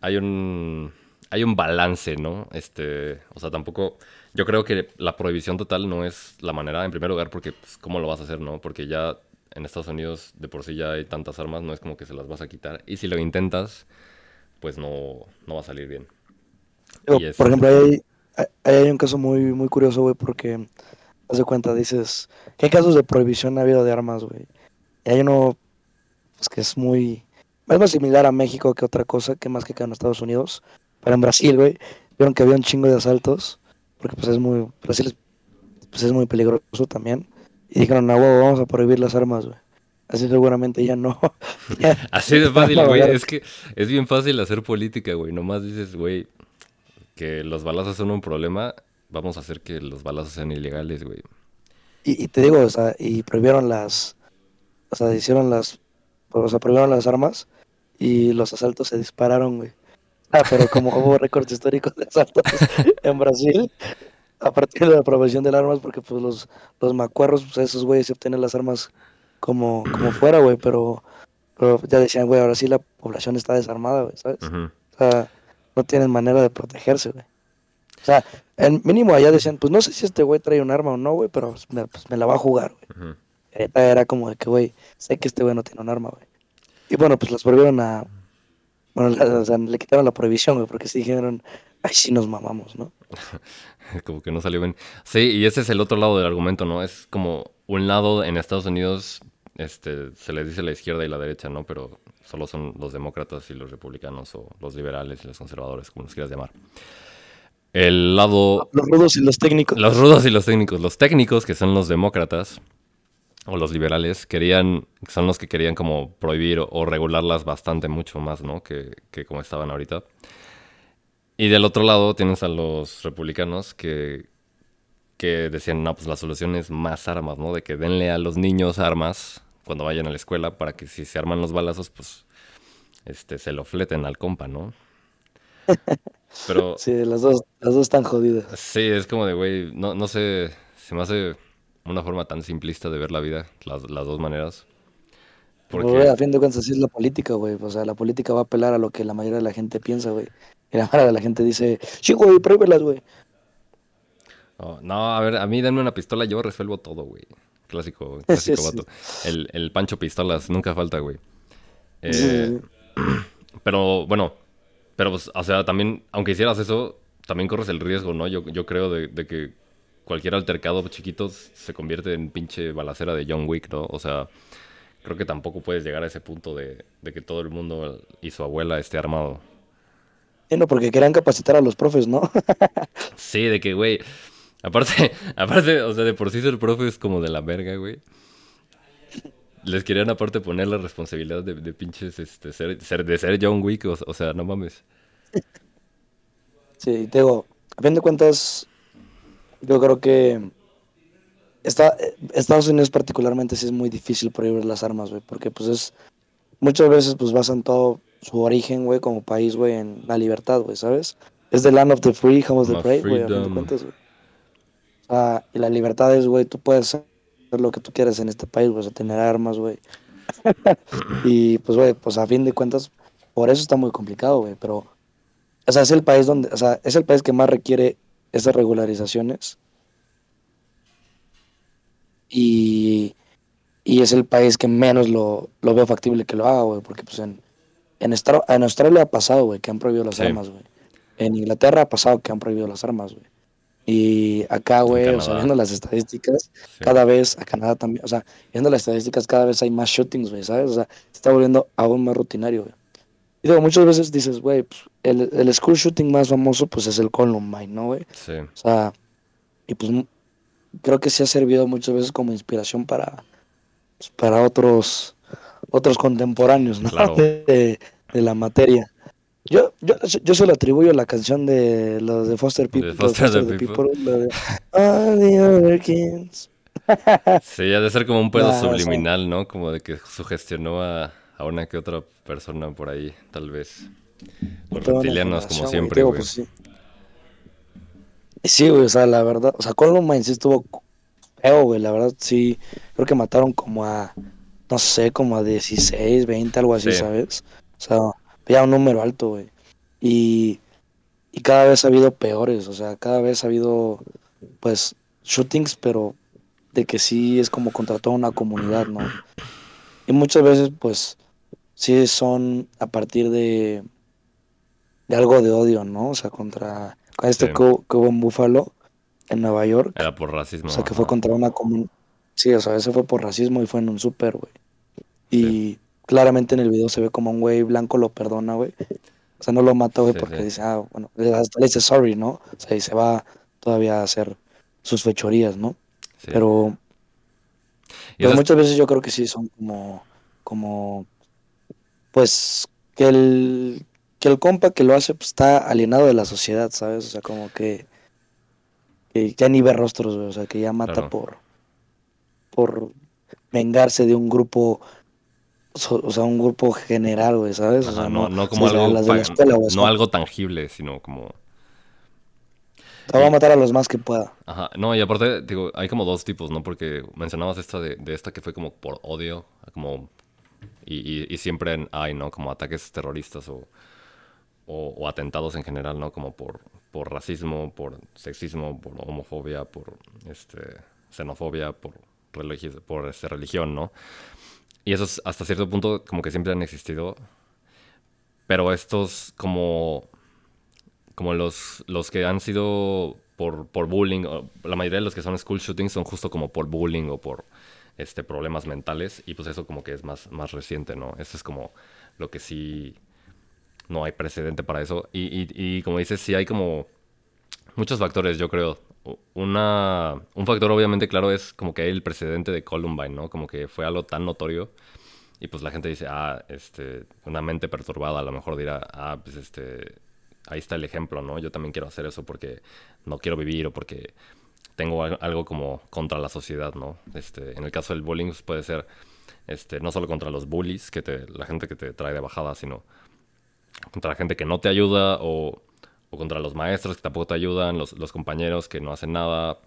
hay un hay un balance, ¿no? Este, o sea, tampoco yo creo que la prohibición total no es la manera en primer lugar porque pues, cómo lo vas a hacer, ¿no? Porque ya en Estados Unidos de por sí ya hay tantas armas, no es como que se las vas a quitar y si lo intentas pues no, no va a salir bien. Por ejemplo, hay, hay, un caso muy, muy curioso, güey, porque, haz de cuenta, dices, ¿qué casos de prohibición ha habido de armas, güey? Y hay uno pues, que es muy, es más similar a México que otra cosa, que más que acá en Estados Unidos, pero en Brasil, güey, vieron que había un chingo de asaltos, porque pues es muy, Brasil es, pues, es muy peligroso también, y dijeron, no, vamos a prohibir las armas, güey. Así seguramente ya no. (laughs) (laughs) Así de fácil, güey. (laughs) es que es bien fácil hacer política, güey. Nomás dices, güey, que los balazos son un problema. Vamos a hacer que los balazos sean ilegales, güey. Y, te digo, o sea, y prohibieron las. O sea, hicieron las. O sea, prohibieron las armas y los asaltos se dispararon, güey. Ah, pero como hubo (laughs) récords históricos de asaltos en Brasil, a partir de la aprobación de las armas, porque pues los, los macuarros, pues esos güeyes se obtienen las armas como, como (clears throat) fuera, güey, pero, pero ya decían, güey, ahora sí la población está desarmada, güey, ¿sabes? O sea, no tienen manera de protegerse, güey. O sea, el mínimo allá decían, pues no sé si este güey trae un arma o no, güey, pero pues me, pues, la va a jugar, güey. Era como de que, güey, sé que este güey no tiene un arma, güey. Y bueno, pues las volvieron a... Bueno, o sea, le quitaron la prohibición, güey, porque sí dijeron, ay, sí nos mamamos, ¿no? (laughs) como que no salió bien. Sí, y ese es el otro lado del argumento, ¿no? Es como un lado en Estados Unidos este, se le dice la izquierda y la derecha, ¿no? Pero solo son los demócratas y los republicanos o los liberales y los conservadores, como los quieras llamar. El lado... Los rudos y los técnicos. Los rudos y los técnicos. Los técnicos, que son los demócratas o los liberales, querían, son los que querían como prohibir o, regularlas bastante mucho más, ¿no? Que, que como estaban ahorita. Y del otro lado tienes a los republicanos que, que decían, no, pues la solución es más armas, ¿no? De que denle a los niños armas cuando vayan a la escuela para que si se arman los balazos, pues este, se lo fleten al compa, ¿no? (laughs) Pero... (laughs) Sí, las dos, las dos están jodidas. Sí, es como de, güey, no, no sé, se me hace una forma tan simplista de ver la vida, las, dos maneras. Porque... a fin de cuentas, así es la política, güey. O sea, la política va a apelar a lo que la mayoría de la gente piensa, güey. Y la mayoría de la gente dice, sí, güey, prohíbelas, güey. no, a ver, a mí denme una pistola, yo resuelvo todo, güey. Clásico, (laughs) clásico vato. El, el, Pancho Pistolas, nunca falta, güey. Eh, (clears throat) pero bueno, pero pues, o sea, también, aunque hicieras eso, también corres el riesgo, ¿no? Yo, yo creo de, que cualquier altercado chiquito se convierte en pinche balacera de John Wick, ¿no? O sea, creo que tampoco puedes llegar a ese punto de, de que todo el mundo y su abuela esté armado. Sí, no, porque querían capacitar a los profes, ¿no? (laughs) sí, de que, güey, Aparte, (laughs) aparte, o sea, de por sí ser profe es como de la verga, güey. Les querían aparte poner la responsabilidad de, de pinches, este, ser, de ser John Wick, o, sea, no mames. Sí, te digo, a fin de cuentas, yo creo que está, Estados Unidos particularmente sí es muy difícil prohibir las armas, güey, porque pues es, muchas veces pues basan todo su origen, güey, como país, güey, en la libertad, güey, ¿sabes? Es the land of the free, house of the brave, güey, a fin de cuentas, güey. Ah, y la libertad es, güey, tú puedes hacer lo que tú quieras en este país, güey, tener armas, güey. (laughs) y pues, güey, pues a fin de cuentas, por eso está muy complicado, güey, pero, o sea, es el país donde, o sea, es el país que más requiere esas regularizaciones. Y, y es el país que menos lo, lo veo factible que lo haga, güey, porque pues en, en, en Australia ha pasado, güey, que han prohibido las armas, güey. En Inglaterra ha pasado que han prohibido las armas, güey. Y acá, güey, o sea, viendo las estadísticas, cada vez, a Canadá también, o sea, viendo las estadísticas, cada vez hay más shootings, güey, ¿sabes? O sea, se está volviendo aún más rutinario, güey. Y digo, muchas veces dices, güey, pues, el, el school shooting más famoso, pues es el Columbine, ¿no, güey? Sí. O sea, y pues creo que sí ha servido muchas veces como inspiración para, pues, para otros, otros contemporáneos, ¿no? Claro. (laughs) de la materia. Yo, yo, yo se lo atribuyo a la canción de los de Foster People. De Foster, the People. de, All the other kids. (laughs) sí, ha de ser como un pedo subliminal, ¿no? Como de que sugestionó a, a, una que otra persona por ahí, tal vez. Los reptilianos, como siempre, güey. Pues, sí. sí, güey, o sea, la verdad, o sea, Columbine sí estuvo feo, güey, la verdad, sí. Creo que mataron como a, no sé, como a 16, 20, algo así, ¿sabes? O sea ya un número alto, güey. Y, y cada vez ha habido peores, o sea, cada vez ha habido, pues, shootings, pero de que sí es como contra toda una comunidad, ¿no? Y muchas veces, pues, sí son a partir de, de algo de odio, ¿no? O sea, contra, este que, hubo en Buffalo, en Nueva York. Era por racismo. O sea, que fue contra una comunidad. Sí, o sea, ese fue por racismo y fue en un súper, güey. Y claramente en el video se ve como un güey blanco lo perdona, güey. O sea, no lo mata, güey, porque dice, ah, bueno, hasta le dice sorry, ¿no? O sea, y se va todavía a hacer sus fechorías, ¿no? Pero, pero muchas veces yo creo que sí son como, como, pues, que el, que el compa que lo hace pues, está alienado de la sociedad, ¿sabes? O sea, como que, que ya ni ve rostros, güey, o sea, que ya mata por, por vengarse de un grupo o sea, un grupo general, güey, ¿sabes? O sea, no, no, como algo, no algo tangible, sino como... Te va a matar a los más que pueda. Ajá, no, y aparte, digo, hay como dos tipos, ¿no? Porque mencionabas esta de, esta que fue como por odio, como... Y, y, siempre hay, ¿no? Como ataques terroristas o, o, atentados en general, ¿no? Como por, por racismo, por sexismo, por homofobia, por este, xenofobia, por, por este, religión, ¿no? Y esos hasta cierto punto como que siempre han existido. Pero estos como, como los, los que han sido por, por bullying, la mayoría de los que son school shootings son justo como por bullying o por este, problemas mentales. Y pues eso como que es más, más reciente, ¿no? Eso es como lo que sí no hay precedente para eso. Y, y, y como dices, sí hay como muchos factores, yo creo una, un factor obviamente claro es como que el precedente de Columbine, ¿no? Como que fue algo tan notorio y pues la gente dice, ah, este, una mente perturbada a lo mejor dirá, ah, pues este, ahí está el ejemplo, ¿no? Yo también quiero hacer eso porque no quiero vivir o porque tengo algo como contra la sociedad, ¿no? Este, en el caso del bullying pues, puede ser este, no solo contra los bullies, que te, la gente que te trae de bajada, sino contra la gente que no te ayuda o o contra los maestros que tampoco te ayudan, los, los compañeros que no hacen nada,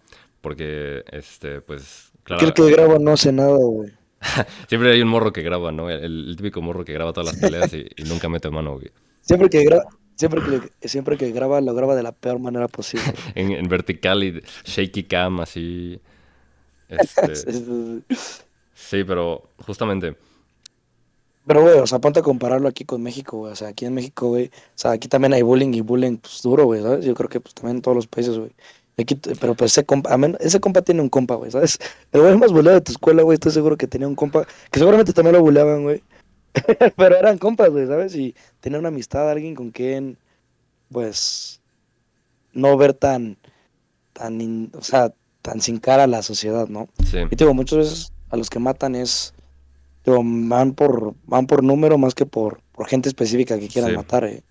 porque, este, pues, claro. el que graba no hace nada, güey. (laughs) Siempre hay un morro que graba, ¿no? El, típico morro que graba todas las peleas y, nunca mete mano, güey. Siempre que graba. Siempre que, siempre que graba, lo graba de la peor manera posible. (laughs) en, vertical y shaky cam, así. (laughs) Este... sí, pero justamente pero, güey, o sea, ponte a compararlo aquí con México, güey. O sea, aquí en México, güey, o sea, aquí también hay bullying y bullying, pues, duro, güey, ¿sabes? Yo creo que, pues, también en todos los países, güey. Aquí, pero, pues, ese compa, ese compa tiene un compa, güey, ¿sabes? (laughs) El güey más buleado de tu escuela, güey, estoy seguro que tenía un compa, que seguramente también lo buleaban, güey. (laughs) pero eran compas, güey, ¿sabes? Y tenía una amistad, alguien con quien, pues, no ver tan, tan, o sea, tan sin cara a la sociedad, ¿no? Sí. Y digo, muchas veces a los que matan es van por, van por número más que por, por gente específica que quieran matar. Eh.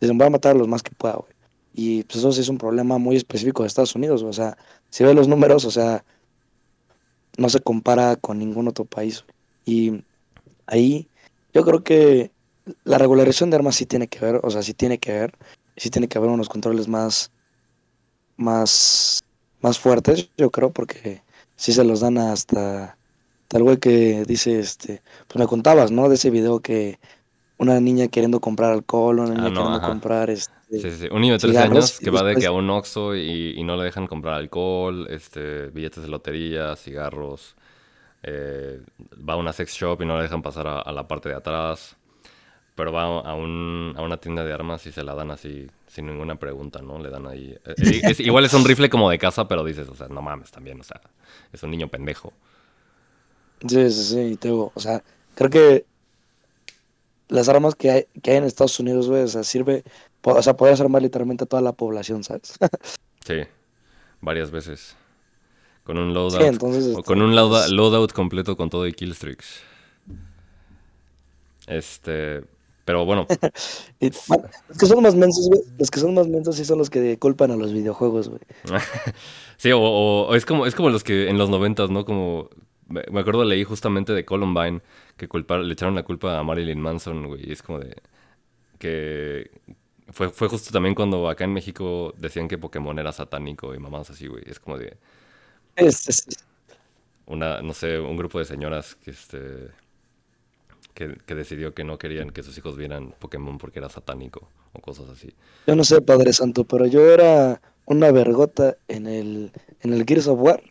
dicen, voy a matar a los más que pueda, güey. Y pues eso sí es un problema muy específico de Estados Unidos. O sea, si ves los números, o sea, no se compara con ningún otro país. Y ahí yo creo que la regularización de armas sí tiene que ver, o sea, sí tiene que ver, sí tiene que haber unos controles más, más, más fuertes, yo creo, porque sí se los dan hasta Tal güey que dice, este, pues me contabas, ¿no? De ese video que una niña queriendo comprar alcohol, una niña ah, queriendo comprar este. Sí, sí, Un niño de 13 años que va de que a un Oxxo y, no le dejan comprar alcohol, este, billetes de lotería, cigarros. Eh, va a una sex shop y no le dejan pasar a, la parte de atrás. Pero va a, un, a una tienda de armas y se la dan así, sin ninguna pregunta, ¿no? Le dan ahí. Eh, igual es un rifle como de casa, pero dices, o sea, no mames también, o sea, es un niño pendejo. Sí, sí, sí, tengo, o sea, creo que las armas que hay, que hay en Estados Unidos, güey, o sea, sirve, o sea, podrías armar literalmente a toda la población, ¿sabes? (laughs) sí, varias veces. Con un loadout. con este, un pues loadout, completo con todo y killstreaks. Este, pero bueno. (laughs) los que son más mensos, güey, los que son más mensos sí son los que culpan a los videojuegos, güey. (laughs) sí, o, es como es como los que en los noventas, ¿no? Como me acuerdo, leí justamente de Columbine que le echaron la culpa a Marilyn Manson, güey. Y es como de. que. Fue, fue justo también cuando acá en México decían que Pokémon era satánico y mamás así, güey. Es como de. Es, Una, no sé, un grupo de señoras que este. Que, que, decidió que no querían que sus hijos vieran Pokémon porque era satánico o cosas así. Yo no sé, Padre Santo, pero yo era una vergota en el, en el Gears of War.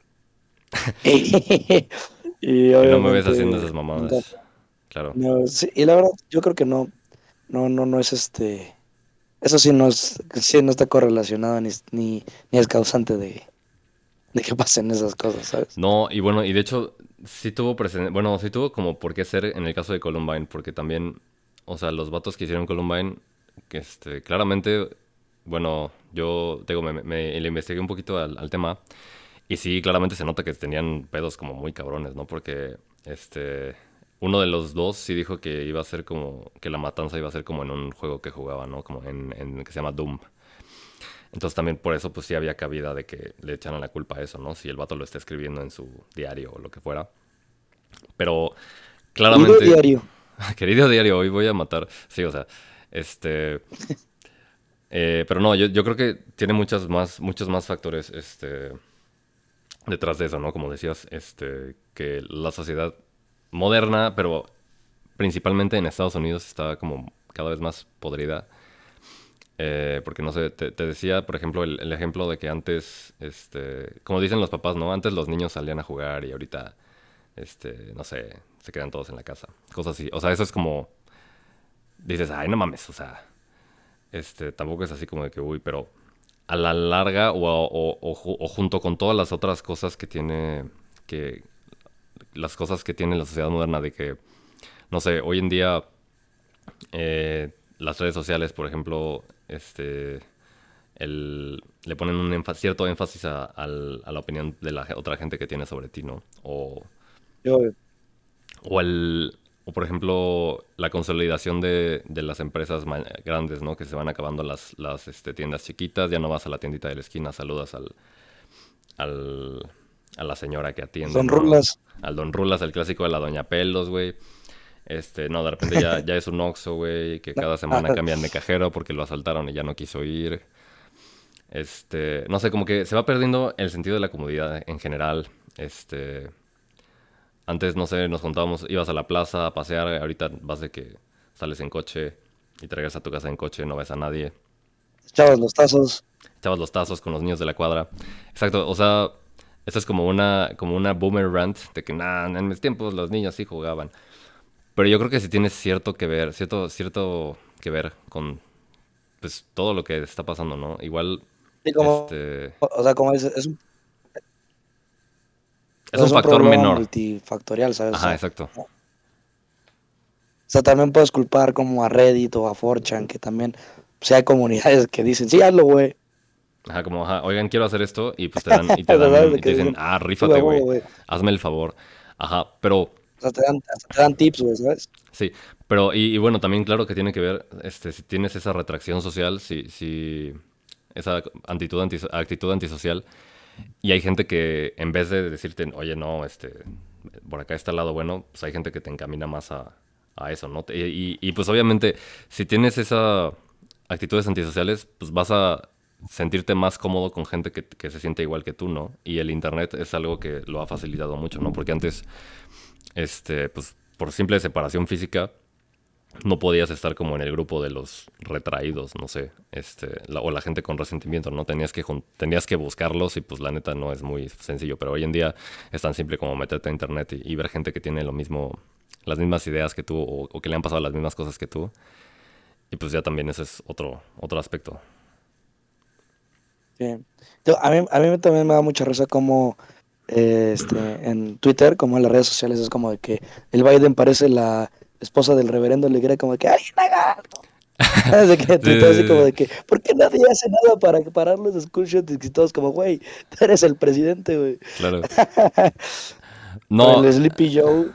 (laughs) y, no me ves haciendo esas mamadas. Claro. y la verdad, yo creo que no. No, no, no es este. eso sí no, es, sí no está correlacionado ni, ni, ni es causante de, de que pasen esas cosas, ¿sabes? No, y bueno, y de hecho sí tuvo presente, bueno, sí tuvo como por qué ser en el caso de Columbine, porque también, o sea, los vatos que hicieron Columbine, que este, claramente, bueno, yo digo, me, me, le investigué un poquito al, al, tema, y sí, claramente se nota que tenían pedos como muy cabrones, ¿no? Porque, este, uno de los dos sí dijo que iba a ser como, que la matanza iba a ser como en un juego que jugaba, ¿no? Como en, en que se llama Doom. Entonces también por eso pues sí había cabida de que le echaran la culpa a eso, ¿no? Si el vato lo está escribiendo en su diario o lo que fuera. Pero claramente... Querido diario. (laughs) Querido diario, hoy voy a matar. Sí, o sea, este... (laughs) Eh, pero no, yo, yo, creo que tiene muchas más, muchos más factores este, detrás de eso, ¿no? Como decías, este, que la sociedad moderna, pero principalmente en Estados Unidos está como cada vez más podrida eh, porque no sé, te, decía, por ejemplo, el, ejemplo de que antes, este, como dicen los papás, ¿no? Antes los niños salían a jugar y ahorita, este, no sé, se quedan todos en la casa. Cosas así. O sea, eso es como, dices, ay, no mames, o sea, este, tampoco es así como de que, uy, pero a la larga o, o junto con todas las otras cosas que tiene, que, las cosas que tiene la sociedad moderna de que, no sé, hoy en día, eh, las redes sociales, por ejemplo, este, el, le ponen un cierto énfasis a, la opinión de la otra gente que tiene sobre ti, ¿no? O, o, el, o por ejemplo, la consolidación de, de las empresas grandes, ¿no? Que se van acabando las, las este, tiendas chiquitas, ya no vas a la tiendita de la esquina, saludas al, al a la señora que atiende. Don Rulas. Al Don Rulas, el clásico de la Doña Pelos, güey. Este, no, de repente ya, ya es un Oxxo, güey, que cada semana cambian de cajero porque lo asaltaron y ya no quiso ir. Este, no sé, como que se va perdiendo el sentido de la comodidad en general. Este, antes, no sé, nos contábamos, ibas a la plaza a pasear, ahorita vas de que sales en coche y te regresas a tu casa en coche, no ves a nadie. Echabas los tazos. Echabas los tazos con los niños de la cuadra. Exacto, o sea, esto es como una, como una boomer rant de que, nada, en mis tiempos los niños sí jugaban. Pero yo creo que sí tiene cierto que ver, cierto, cierto que ver con pues todo lo que está pasando, ¿no? Igual. como, este... O sea, como es, es un. Es, un, factor menor. Multifactorial, ¿sabes? Ajá, exacto. O sea, también puedes culpar como a Reddit o a 4chan, que también o sea, hay comunidades que dicen, sí, hazlo, güey. Ajá, como, ajá, oigan, quiero hacer esto, y pues te dan, y te, (laughs) dan, y te dicen, ah, rífate, güey, hazme el favor. Ajá, pero sea, te dan, te dan tips, güey, ¿sabes? Sí, pero y, bueno, también claro que tiene que ver, este, si tienes esa retracción social, si, si esa actitud, anti, actitud antisocial, y hay gente que en vez de decirte, oye, no, este, por acá está el lado bueno, pues hay gente que te encamina más a, a eso, ¿no? Y, y, pues obviamente, si tienes esa actitudes antisociales, pues vas a sentirte más cómodo con gente que, que, se siente igual que tú, ¿no? Y el Internet es algo que lo ha facilitado mucho, ¿no? Porque antes este, pues por simple separación física, no podías estar como en el grupo de los retraídos, no sé, este, o la gente con resentimiento, ¿no? Tenías que, tenías que buscarlos y pues la neta no es muy sencillo, pero hoy en día es tan simple como meterte a internet y, ver gente que tiene lo mismo, las mismas ideas que tú o, que le han pasado las mismas cosas que tú. Y pues ya también ese es otro, otro aspecto. Sí. a, mí, a mí también me da mucha risa como este, en Twitter, como en las redes sociales, es como de que el Biden parece la esposa del reverendo Leguera, como de que ¡ay, de (laughs) que así como de que, ¿por qué nadie hace nada para parar los screenshots y todos como, güey, tú eres el presidente, güey? Claro. (laughs) no. El Sleepy Joe,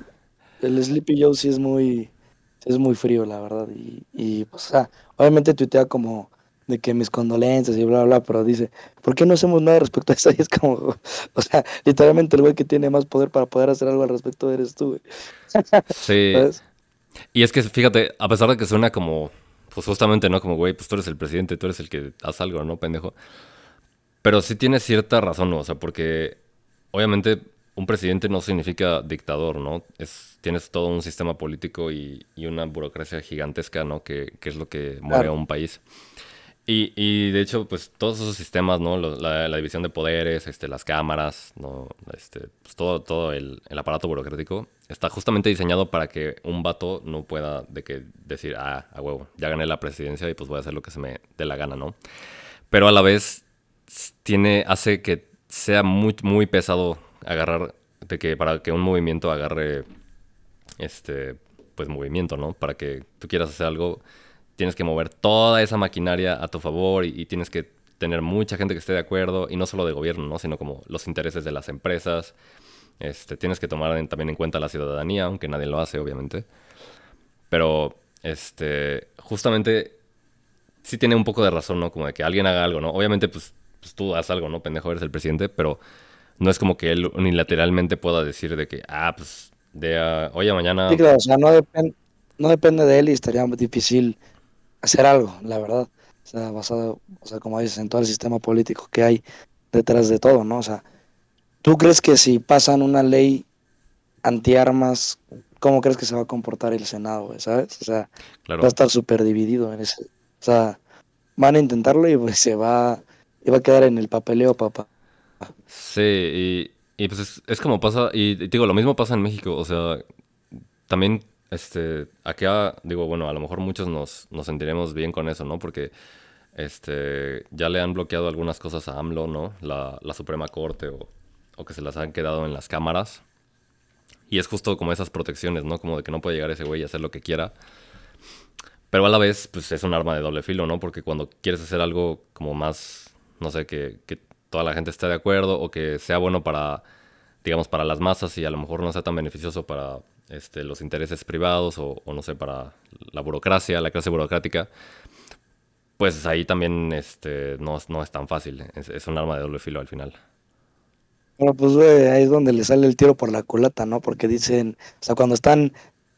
el Sleepy Joe sí es muy, es muy frío, la verdad, y, y pues, o sea, obviamente tuitea como de que mis condolencias y bla, bla, pero dice, ¿por qué no hacemos nada respecto a eso? (laughs) Y es como, o sea, literalmente el güey que tiene más poder para poder hacer algo al respecto eres tú, güey. Sí. Y es que, fíjate, a pesar de que suena como, pues justamente, ¿no? Como, güey, pues tú eres el presidente, tú eres el que hace algo, ¿no, pendejo? Pero sí tiene cierta razón, ¿no? O sea, porque obviamente un presidente no significa dictador, ¿no? Es, tienes todo un sistema político y, una burocracia gigantesca, ¿no? Que, que es lo que mueve a un país. Y, y, de hecho, pues todos esos sistemas, ¿no? La, división de poderes, este, las cámaras, ¿no? Este, pues todo, todo el, el, aparato burocrático está justamente diseñado para que un vato no pueda de que decir, ah, a huevo, ya gané la presidencia y pues voy a hacer lo que se me dé la gana, ¿no? Pero a la vez tiene, hace que sea muy, muy pesado agarrar, de que para que un movimiento agarre, este, pues movimiento, ¿no? Para que tú quieras hacer algo tienes que mover toda esa maquinaria a tu favor y, tienes que tener mucha gente que esté de acuerdo, y no solo de gobierno, ¿no? sino como los intereses de las empresas. Este, tienes que tomar también en cuenta la ciudadanía, aunque nadie lo hace, obviamente. Pero, este, justamente, sí tiene un poco de razón, ¿no? Como de que alguien haga algo, ¿no? Obviamente, pues, pues tú haz algo, ¿no? Pendejo, eres el presidente, pero no es como que él unilateralmente pueda decir de que, ah, pues, de hoy a mañana... Sí, claro, o sea, no, no depende de él y estaría difícil hacer algo, la verdad. O sea, basado, o sea, como dices, en todo el sistema político que hay detrás de todo, ¿no? O sea, ¿tú crees que si pasan una ley antiarmas, cómo crees que se va a comportar el Senado, ¿sabes? O sea, va a estar súper dividido en ese. O sea, van a intentarlo y pues se va, y va a quedar en el papeleo, papá. Sí, y, pues es, es, como pasa, y digo, lo mismo pasa en México, o sea, también este, acá digo, bueno, a lo mejor muchos nos, nos sentiremos bien con eso, ¿no? Porque este, ya le han bloqueado algunas cosas a AMLO, ¿no? La, la Suprema Corte o, o, que se las han quedado en las cámaras. Y es justo como esas protecciones, ¿no? Como de que no puede llegar ese güey y hacer lo que quiera. Pero a la vez, pues es un arma de doble filo, ¿no? Porque cuando quieres hacer algo como más, no sé, que, que toda la gente esté de acuerdo o que sea bueno para, digamos, para las masas y a lo mejor no sea tan beneficioso para este, los intereses privados o, no sé, para la burocracia, la clase burocrática, pues ahí también este, no, no es tan fácil. Es, un arma de doble filo al final. Bueno, pues ahí es donde le sale el tiro por la culata, ¿no? Porque dicen, o sea, cuando están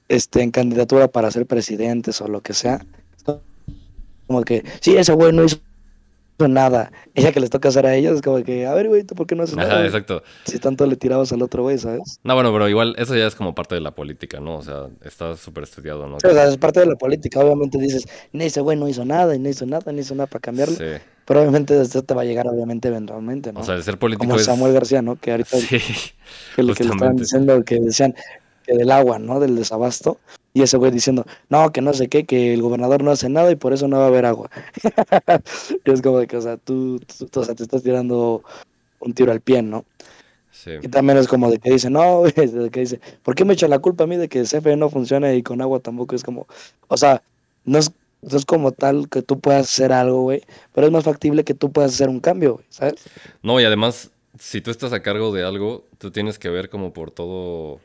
este, en candidatura para ser presidentes o lo que sea, como que, sí, ese güey no hizo nada. Ella que les toca hacer a ellos es como que, a ver, güey, ¿tú por qué no haces nada? exacto. Si tanto le tirabas al otro güey, ¿sabes? No, bueno, pero igual eso ya es como parte de la política, ¿no? O sea, está súper estudiado, ¿no? o sea, es parte de la política. Obviamente dices, ni ese güey no hizo nada, y no hizo nada, ni hizo nada para cambiarlo. Sí. Pero obviamente esto te va a llegar, obviamente, eventualmente, ¿no? O sea, de ser político Como Samuel García, ¿no? Que ahorita... (laughs) Sí, que lo que le estaban diciendo, que decían que del agua, ¿no? Del desabasto. Y ese güey diciendo, no, que no sé qué, que el gobernador no hace nada y por eso no va a haber agua. (laughs) y es como que, o sea, tú, o sea, te estás tirando un tiro al pie, ¿no? Sí. Y también es como de que dice, no, (laughs) güey, de que dice, ¿por qué me echa la culpa a mí de que el CFE no funcione y con agua tampoco? Es como, o sea, no es, no es como tal que tú puedas hacer algo, güey, pero es más factible que tú puedas hacer un cambio, güey, ¿sabes? No, y además, si tú estás a cargo de algo, tú tienes que ver como por todo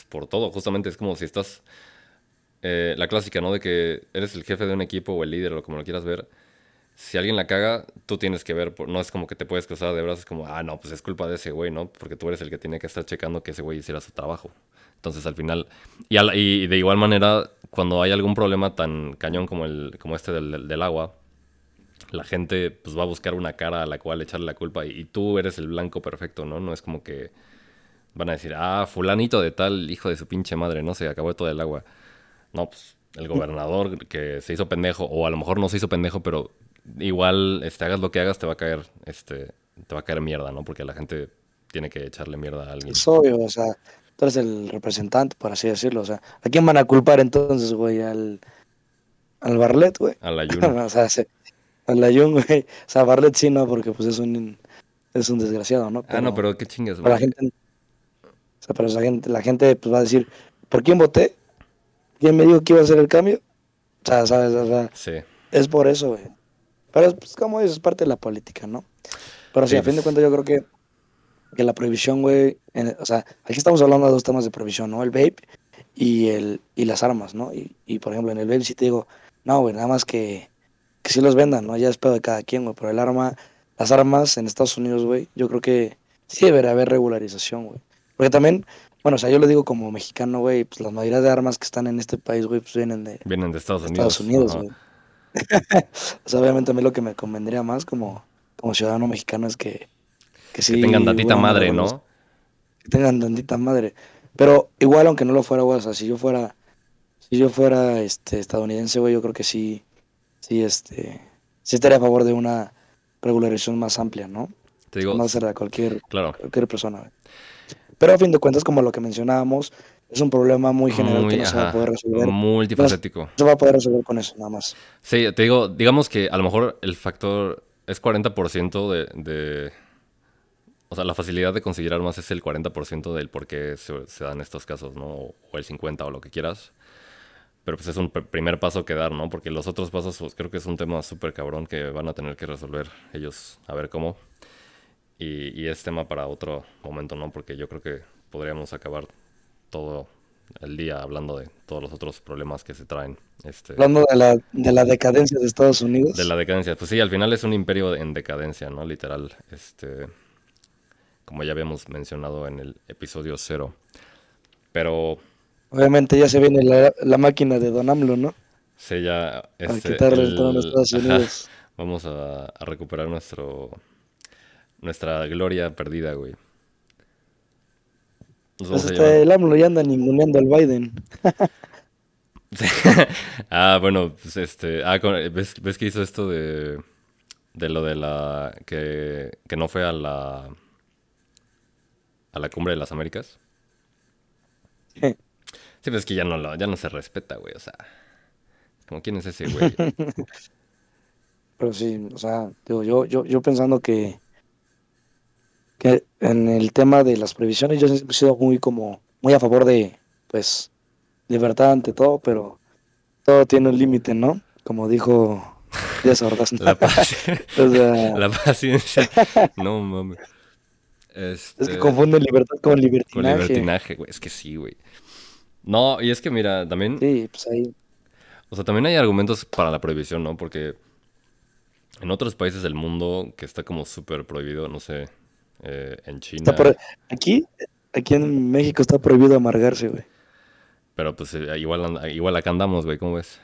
pues, por todo. Justamente es como si estás. Eh, la clásica, ¿no? De que eres el jefe de un equipo o el líder o como lo quieras ver. Si alguien la caga, tú tienes que ver. No es como que te puedes cruzar de brazos, como, ah, no, pues es culpa de ese güey, ¿no? Porque tú eres el que tiene que estar checando que ese güey hiciera su trabajo. Entonces, al final. Y, y, de igual manera, cuando hay algún problema tan cañón como, el, como este del, del agua, la gente pues va a buscar una cara a la cual echarle la culpa y, y, tú eres el blanco perfecto, ¿no? No es como que van a decir, ah, fulanito de tal, hijo de su pinche madre, no se acabó todo el agua. No, pues el gobernador que se hizo pendejo, o a lo mejor no se hizo pendejo, pero igual este, hagas lo que hagas, te va a caer, este, te va a caer mierda, ¿no? Porque la gente tiene que echarle mierda a alguien. Es obvio, o sea, tú eres el representante, por así decirlo. O sea, ¿a quién van a culpar entonces, güey? Al, al Barlet, güey. Al Ayun. (laughs) o sea, al Ayun, güey. O sea, Barlet sí, no, porque pues es un, es un desgraciado, ¿no? ah, no, pero qué chingas, güey. La gente, o sea, pero la gente, la gente pues, va a decir, ¿por quién voté? ¿Quién me dijo que iba a hacer el cambio? O sea, ¿sabes? O sea, sí. Es por eso, güey. Pero, pues, como es parte de la política, ¿no? Pero sí, a fin de cuentas yo creo que, que la prohibición, güey, o sea, aquí estamos hablando de dos temas de prohibición, ¿no? El vape y, el, y las armas, ¿no? Y, y por ejemplo, en el vape sí te digo, no, güey, nada más que, que sí los vendan, ¿no? Ya es pedo de cada quien, güey, pero el arma, las armas en Estados Unidos, güey, yo creo que sí debería haber regularización, güey. Porque también, bueno, o sea, yo lo digo como mexicano, güey, pues la mayoría de armas que están en este país, güey, pues vienen de... Vienen de Estados Unidos. Estados Unidos, güey. (laughs) o sea, obviamente a mí lo que me convendría más como, como ciudadano mexicano es que... Que, sí, que tengan tantita madre, ¿no? Que tengan tantita madre. Pero igual, aunque no lo fuera, güey, o sea, si yo fuera... Si yo fuera este, estadounidense, güey, yo creo que sí... Sí, este... sí estaría a favor de una regularización más amplia, ¿no? Te digo, no ser de cualquier, claro. cualquier persona. Pero a fin de cuentas, como lo que mencionábamos, es un problema muy general Muy, que no se va a poder resolver. No multifacético. se va a poder resolver con eso, nada más. Sí, te digo, digamos que a lo mejor el factor es 40% de, de... O sea, la facilidad de conseguir armas es el 40% del por qué se, se dan estos casos, ¿no? O, o el 50% o lo que quieras. Pero pues es un pr- primer paso que dar, ¿no? Porque los otros pasos pues, creo que es un tema súper cabrón que van a tener que resolver ellos a ver cómo. Y, y es tema para otro momento, ¿no? Porque yo creo que podríamos acabar todo el día hablando de todos los otros problemas que se traen. Este, Hablando de la, de la decadencia de Estados Unidos. de la decadencia. Pues sí, al final es un imperio en decadencia, ¿no? Literal. Este. Como ya habíamos mencionado en el episodio cero. Pero Obviamente ya se viene la, la máquina de Don AMLO, ¿no? sí, ya. Este, quitarle el trono a Estados (laughs) ajá, Unidos. vamos a, a recuperar nuestro. Nuestra gloria perdida, güey. Pues hasta el AMLO ya anda ninguneando al Biden. (laughs) Ah, bueno, pues este. Ah, ¿ves, ves que hizo esto de. De lo de la. Que, que no fue a la. A la cumbre de las Américas. Sí, pero es que ya no, lo, ya no se respeta, güey. O sea. Como quién es ese güey. (laughs) Pero sí, o sea, digo, yo, yo, yo pensando que, que en el tema de las previsiones, yo siempre he sido muy como, muy a favor de, pues, libertad ante todo, pero todo tiene un límite, ¿no? Como dijo Díaz Ordaz. La, paci- (laughs) O sea, la paciencia. No mames. es Este, que confunden libertad con con libertinaje. libertinaje, güey. Es que sí, güey. No, y es que mira, también. Sí, pues ahí, O sea, también hay argumentos para la prohibición, ¿no? Porque en otros países del mundo que está como súper prohibido, no sé, eh, en China, por- aquí, aquí en México está prohibido amargarse, güey. pero pues eh, igual, igual acá andamos, güey, ¿cómo ves?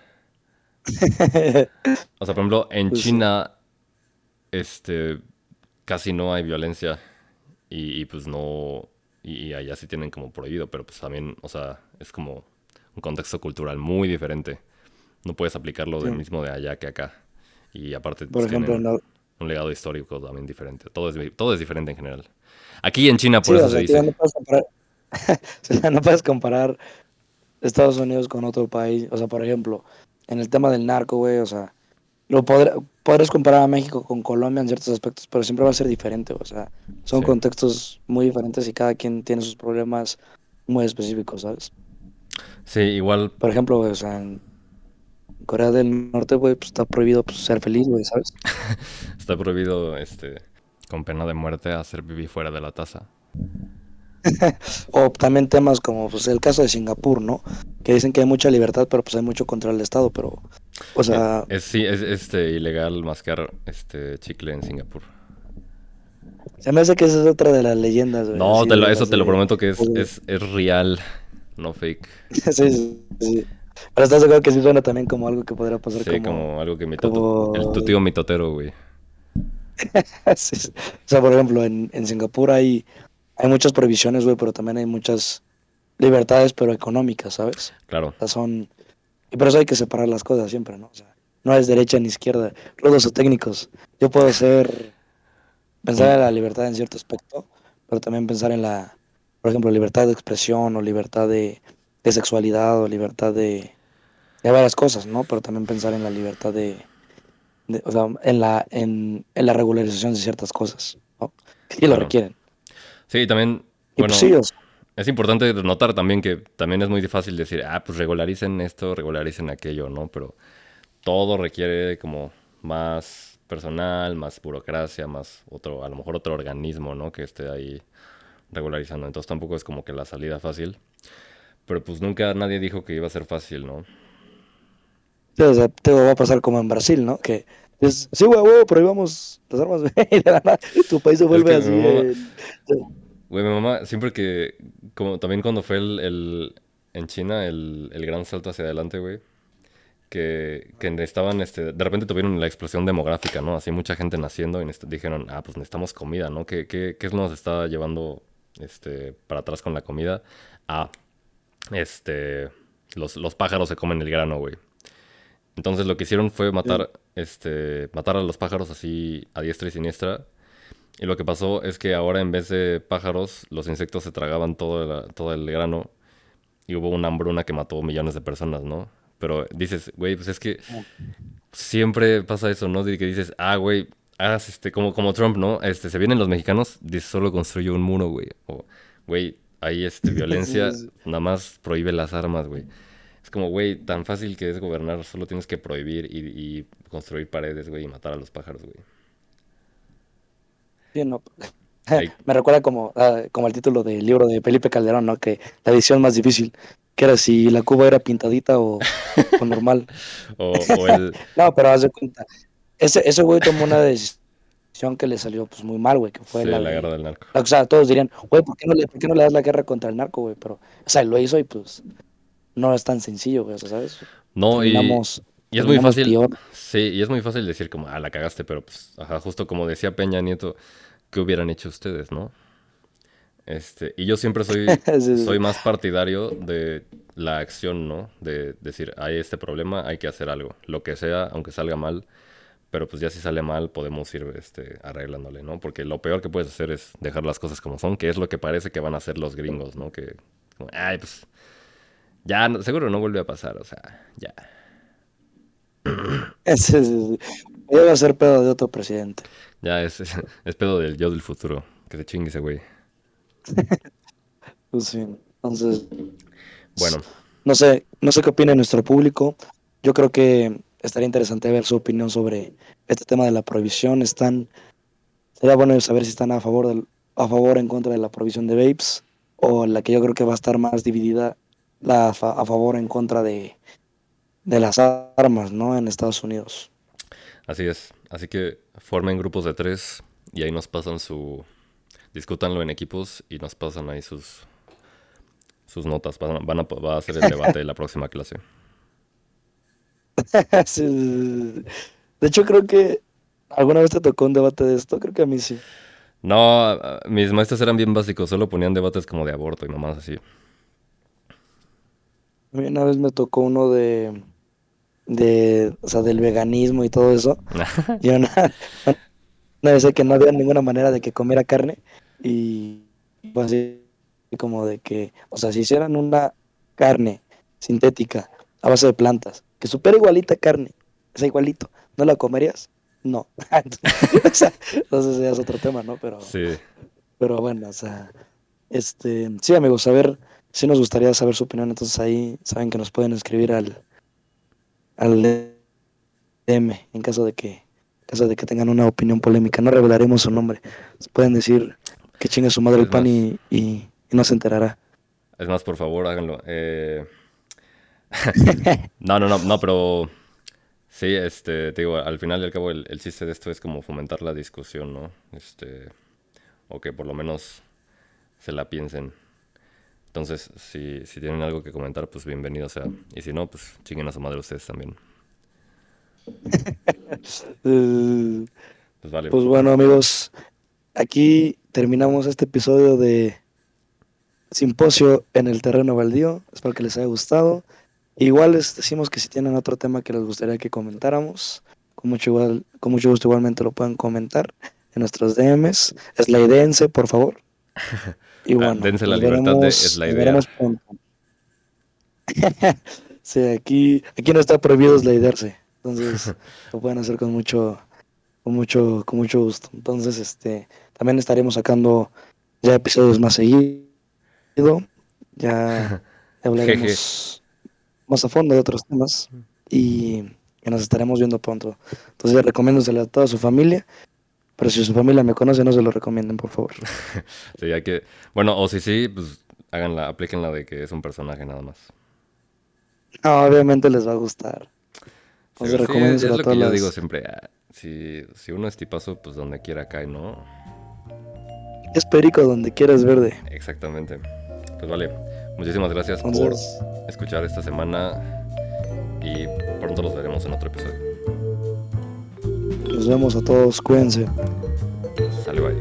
(laughs) O sea, por ejemplo, en Pues. China, este, casi no hay violencia y, y, pues no, y, y allá sí tienen como prohibido, pero pues también, o sea, es como un contexto cultural muy diferente. No puedes aplicarlo del Sí. mismo de allá que acá. Y aparte, Por pues, ejemplo, tienen un legado histórico también diferente. Todo es, todo es diferente en general. Aquí en China, Sí, por eso o sea, se no dice. puedes comparar, (laughs) o sea, no puedes comparar Estados Unidos con otro país. O sea, por ejemplo, en el tema del narco, güey, o sea, lo podrá- podrás comparar a México con Colombia en ciertos aspectos, pero siempre va a ser diferente. O sea, son Sí. contextos muy diferentes y cada quien tiene sus problemas muy específicos, ¿sabes? Sí, igual, Por ejemplo, güey, o sea, en Corea del Norte, güey, pues está prohibido pues, ser feliz, güey, ¿sabes? (laughs) está prohibido, este, con pena de muerte, hacer pipí fuera de la taza. (laughs) O también temas como pues, el caso de Singapur, ¿no? Que dicen que hay mucha libertad, pero pues hay mucho control del Estado, pero, o sea, Es, sí, es este, ilegal mascar este chicle en Singapur. se me hace que esa es otra de las leyendas, güey. No, te lo- eso te lo prometo que es, de- es, es real, no fake. (laughs) sí, sí, sí. Pero estás seguro que sí suena también como algo que podría pasar Sí, como... como algo que mi toto- como- el tu tío mitotero, güey. (laughs) Sí, sí. O sea, por ejemplo, en, en Singapur hay, hay muchas prohibiciones, güey, pero también hay muchas libertades, pero económicas, ¿sabes? Claro, O sea, son... Y por eso hay que separar las cosas siempre, ¿no? O sea, no es derecha ni izquierda, rudos o técnicos. Yo puedo ser... Pensar en la libertad en cierto aspecto, pero también pensar en la, por ejemplo, libertad de expresión o libertad de, de sexualidad o libertad de, de varias cosas, ¿no? Pero también pensar en la libertad de, de- o sea, en la, en, en la regularización de ciertas cosas, ¿no? Que sí lo requieren. sí, también, Y bueno, pues sí, o sea, es importante notar también que también es muy fácil decir, ah, pues regularicen esto, regularicen aquello, ¿no? Pero todo requiere como más personal, más burocracia, más otro, a lo mejor otro organismo, ¿no? Que esté ahí regularizando. Entonces tampoco es como que la salida fácil. Pero pues nunca nadie dijo que iba a ser fácil, ¿no? sí, o sea, te va a pasar como en Brasil, ¿no? Que es, sí, güey, güey, prohibamos las armas, (laughs) güey, y de la nada tu país se vuelve que así. mamá- eh, Güey, mi mamá, siempre que, como también cuando fue el, el- en China, el, el gran salto hacia adelante, güey, que, que necesitaban, este, de repente tuvieron la explosión demográfica, ¿no? Así mucha gente naciendo y dijeron, ah, pues necesitamos comida, ¿no? ¿Qué, qué, qué nos está llevando, este, para atrás con la comida? Ah, este, los, los pájaros se comen el grano, güey. Entonces lo que hicieron fue matar, este, matar a los pájaros así a diestra y siniestra. Y lo que pasó es que ahora en vez de pájaros, los insectos se tragaban todo, todo el grano y hubo una hambruna que mató millones de personas, ¿no? Pero dices, güey, pues es que siempre pasa eso, ¿no? De que dices, ah, güey, haz este, como, como Trump, ¿no? Este, se vienen los mexicanos, dice, solo construyó un muro, güey. O, güey, hay este, violencia, nada más prohíbe las armas, güey. Es como, güey, tan fácil que es gobernar, solo tienes que prohibir y, construir paredes, güey, y matar a los pájaros, güey. Sí, no. (laughs) Me recuerda como, ah, como el título del libro de Felipe Calderón, ¿no? Que la edición más difícil, que era si la cuba era pintadita o, normal. (laughs) o, el... (laughs) no, pero haz de cuenta. Ese, ese güey tomó una decisión que le salió pues muy mal, güey, que fue la, guerra del narco. O sea, todos dirían, güey, ¿por qué, no le, ¿por qué no le das la guerra contra el narco, güey? Pero, o sea, lo hizo y pues no es tan sencillo, güey, ¿sabes? No, y, y, es muy fácil. Sí, y es muy fácil decir como, ah, la cagaste, pero pues, ajá, justo como decía Peña Nieto, ¿qué hubieran hecho ustedes, no? Este, y yo siempre soy, (laughs) soy más partidario de la acción, ¿no? De decir, hay este problema, hay que hacer algo. Lo que sea, aunque salga mal, pero pues ya si sale mal podemos ir este, arreglándole, ¿no? Porque lo peor que puedes hacer es dejar las cosas como son, que es lo que parece que van a hacer los gringos, ¿no? Que, ay, pues, ya, seguro no vuelve a pasar, o sea, ya. (coughs) Ese, va a ser pedo de otro presidente. Ya, es, es pedo del yo del futuro. Que se chingue ese güey. (laughs) pues sí, entonces. Bueno. No sé, no sé qué opina nuestro público. Yo creo que estaría interesante ver su opinión sobre este tema de la prohibición. Están. Sería bueno saber si están a favor del, a favor o en contra de la prohibición de vapes. O la que yo creo que va a estar más dividida, la a favor o en contra de, de las armas, ¿no? En Estados Unidos. Así es. Así que formen grupos de tres y ahí nos pasan su... Discútanlo en equipos y nos pasan ahí sus, sus notas. Va a ser el debate de la próxima clase. (laughs) De hecho, creo que alguna vez te tocó un debate de esto. Creo que a mí sí. No, mis maestros eran bien básicos. Solo ponían debates como de aborto y nomás así. A mí una vez me tocó uno de de, o sea, del veganismo y todo eso. (laughs) yo no, no, sé que no había ninguna manera de que comiera carne y pues así como de que, o sea, si hicieran una carne sintética a base de plantas, que supera igualita carne, es igualito, ¿no la comerías? No. (laughs) entonces ya es otro tema, ¿no? Pero, sí. pero bueno, o sea, este, sí, amigos, a ver, si nos gustaría saber su opinión, entonces ahí saben que nos pueden escribir al al DM en caso de que caso de que tengan una opinión polémica. No revelaremos su nombre. Pueden decir que chinga su madre el pan y, y, no se enterará. Es más, por favor, háganlo. Eh... no, no, no, no, pero sí, este, te digo, al final y al cabo el, el, chiste de esto es como fomentar la discusión, ¿no? Este, o que por lo menos se la piensen. Entonces, si, si tienen algo que comentar, pues bienvenido sea. Y si no, pues chinguen a su madre ustedes también. (laughs) pues vale. Pues bueno, amigos, aquí terminamos este episodio de Simposio en el terreno baldío. Espero que les haya gustado. Igual les decimos que si tienen otro tema que les gustaría que comentáramos, con mucho, igual, con mucho gusto igualmente lo pueden comentar en nuestros DMs. Idea, por favor. Y ah, dense la libertad de, es la idea. (laughs) (laughs) sí, aquí, aquí no está prohibido sliderse. Entonces, (laughs) lo pueden hacer con mucho, con mucho, con mucho gusto. Entonces, este, también estaremos sacando ya episodios más seguido. Ya hablaremos más a fondo de otros temas y, y nos estaremos viendo pronto. Entonces, recomiéndosele a toda su familia pero si su familia me conoce, no se lo recomienden, por favor. (laughs) sí, hay que. Bueno, o si sí, pues háganla, aplíquenla de que es un personaje nada más. No, obviamente les va a gustar. Sí, sí, es, lo que yo digo siempre. Ah, si, si uno es tipazo, pues donde quiera cae, ¿no? Es perico donde quieras verde. Exactamente. Pues vale. Muchísimas gracias por escuchar esta semana y pronto los veremos en otro episodio. Nos vemos a todos, cuídense. Salve,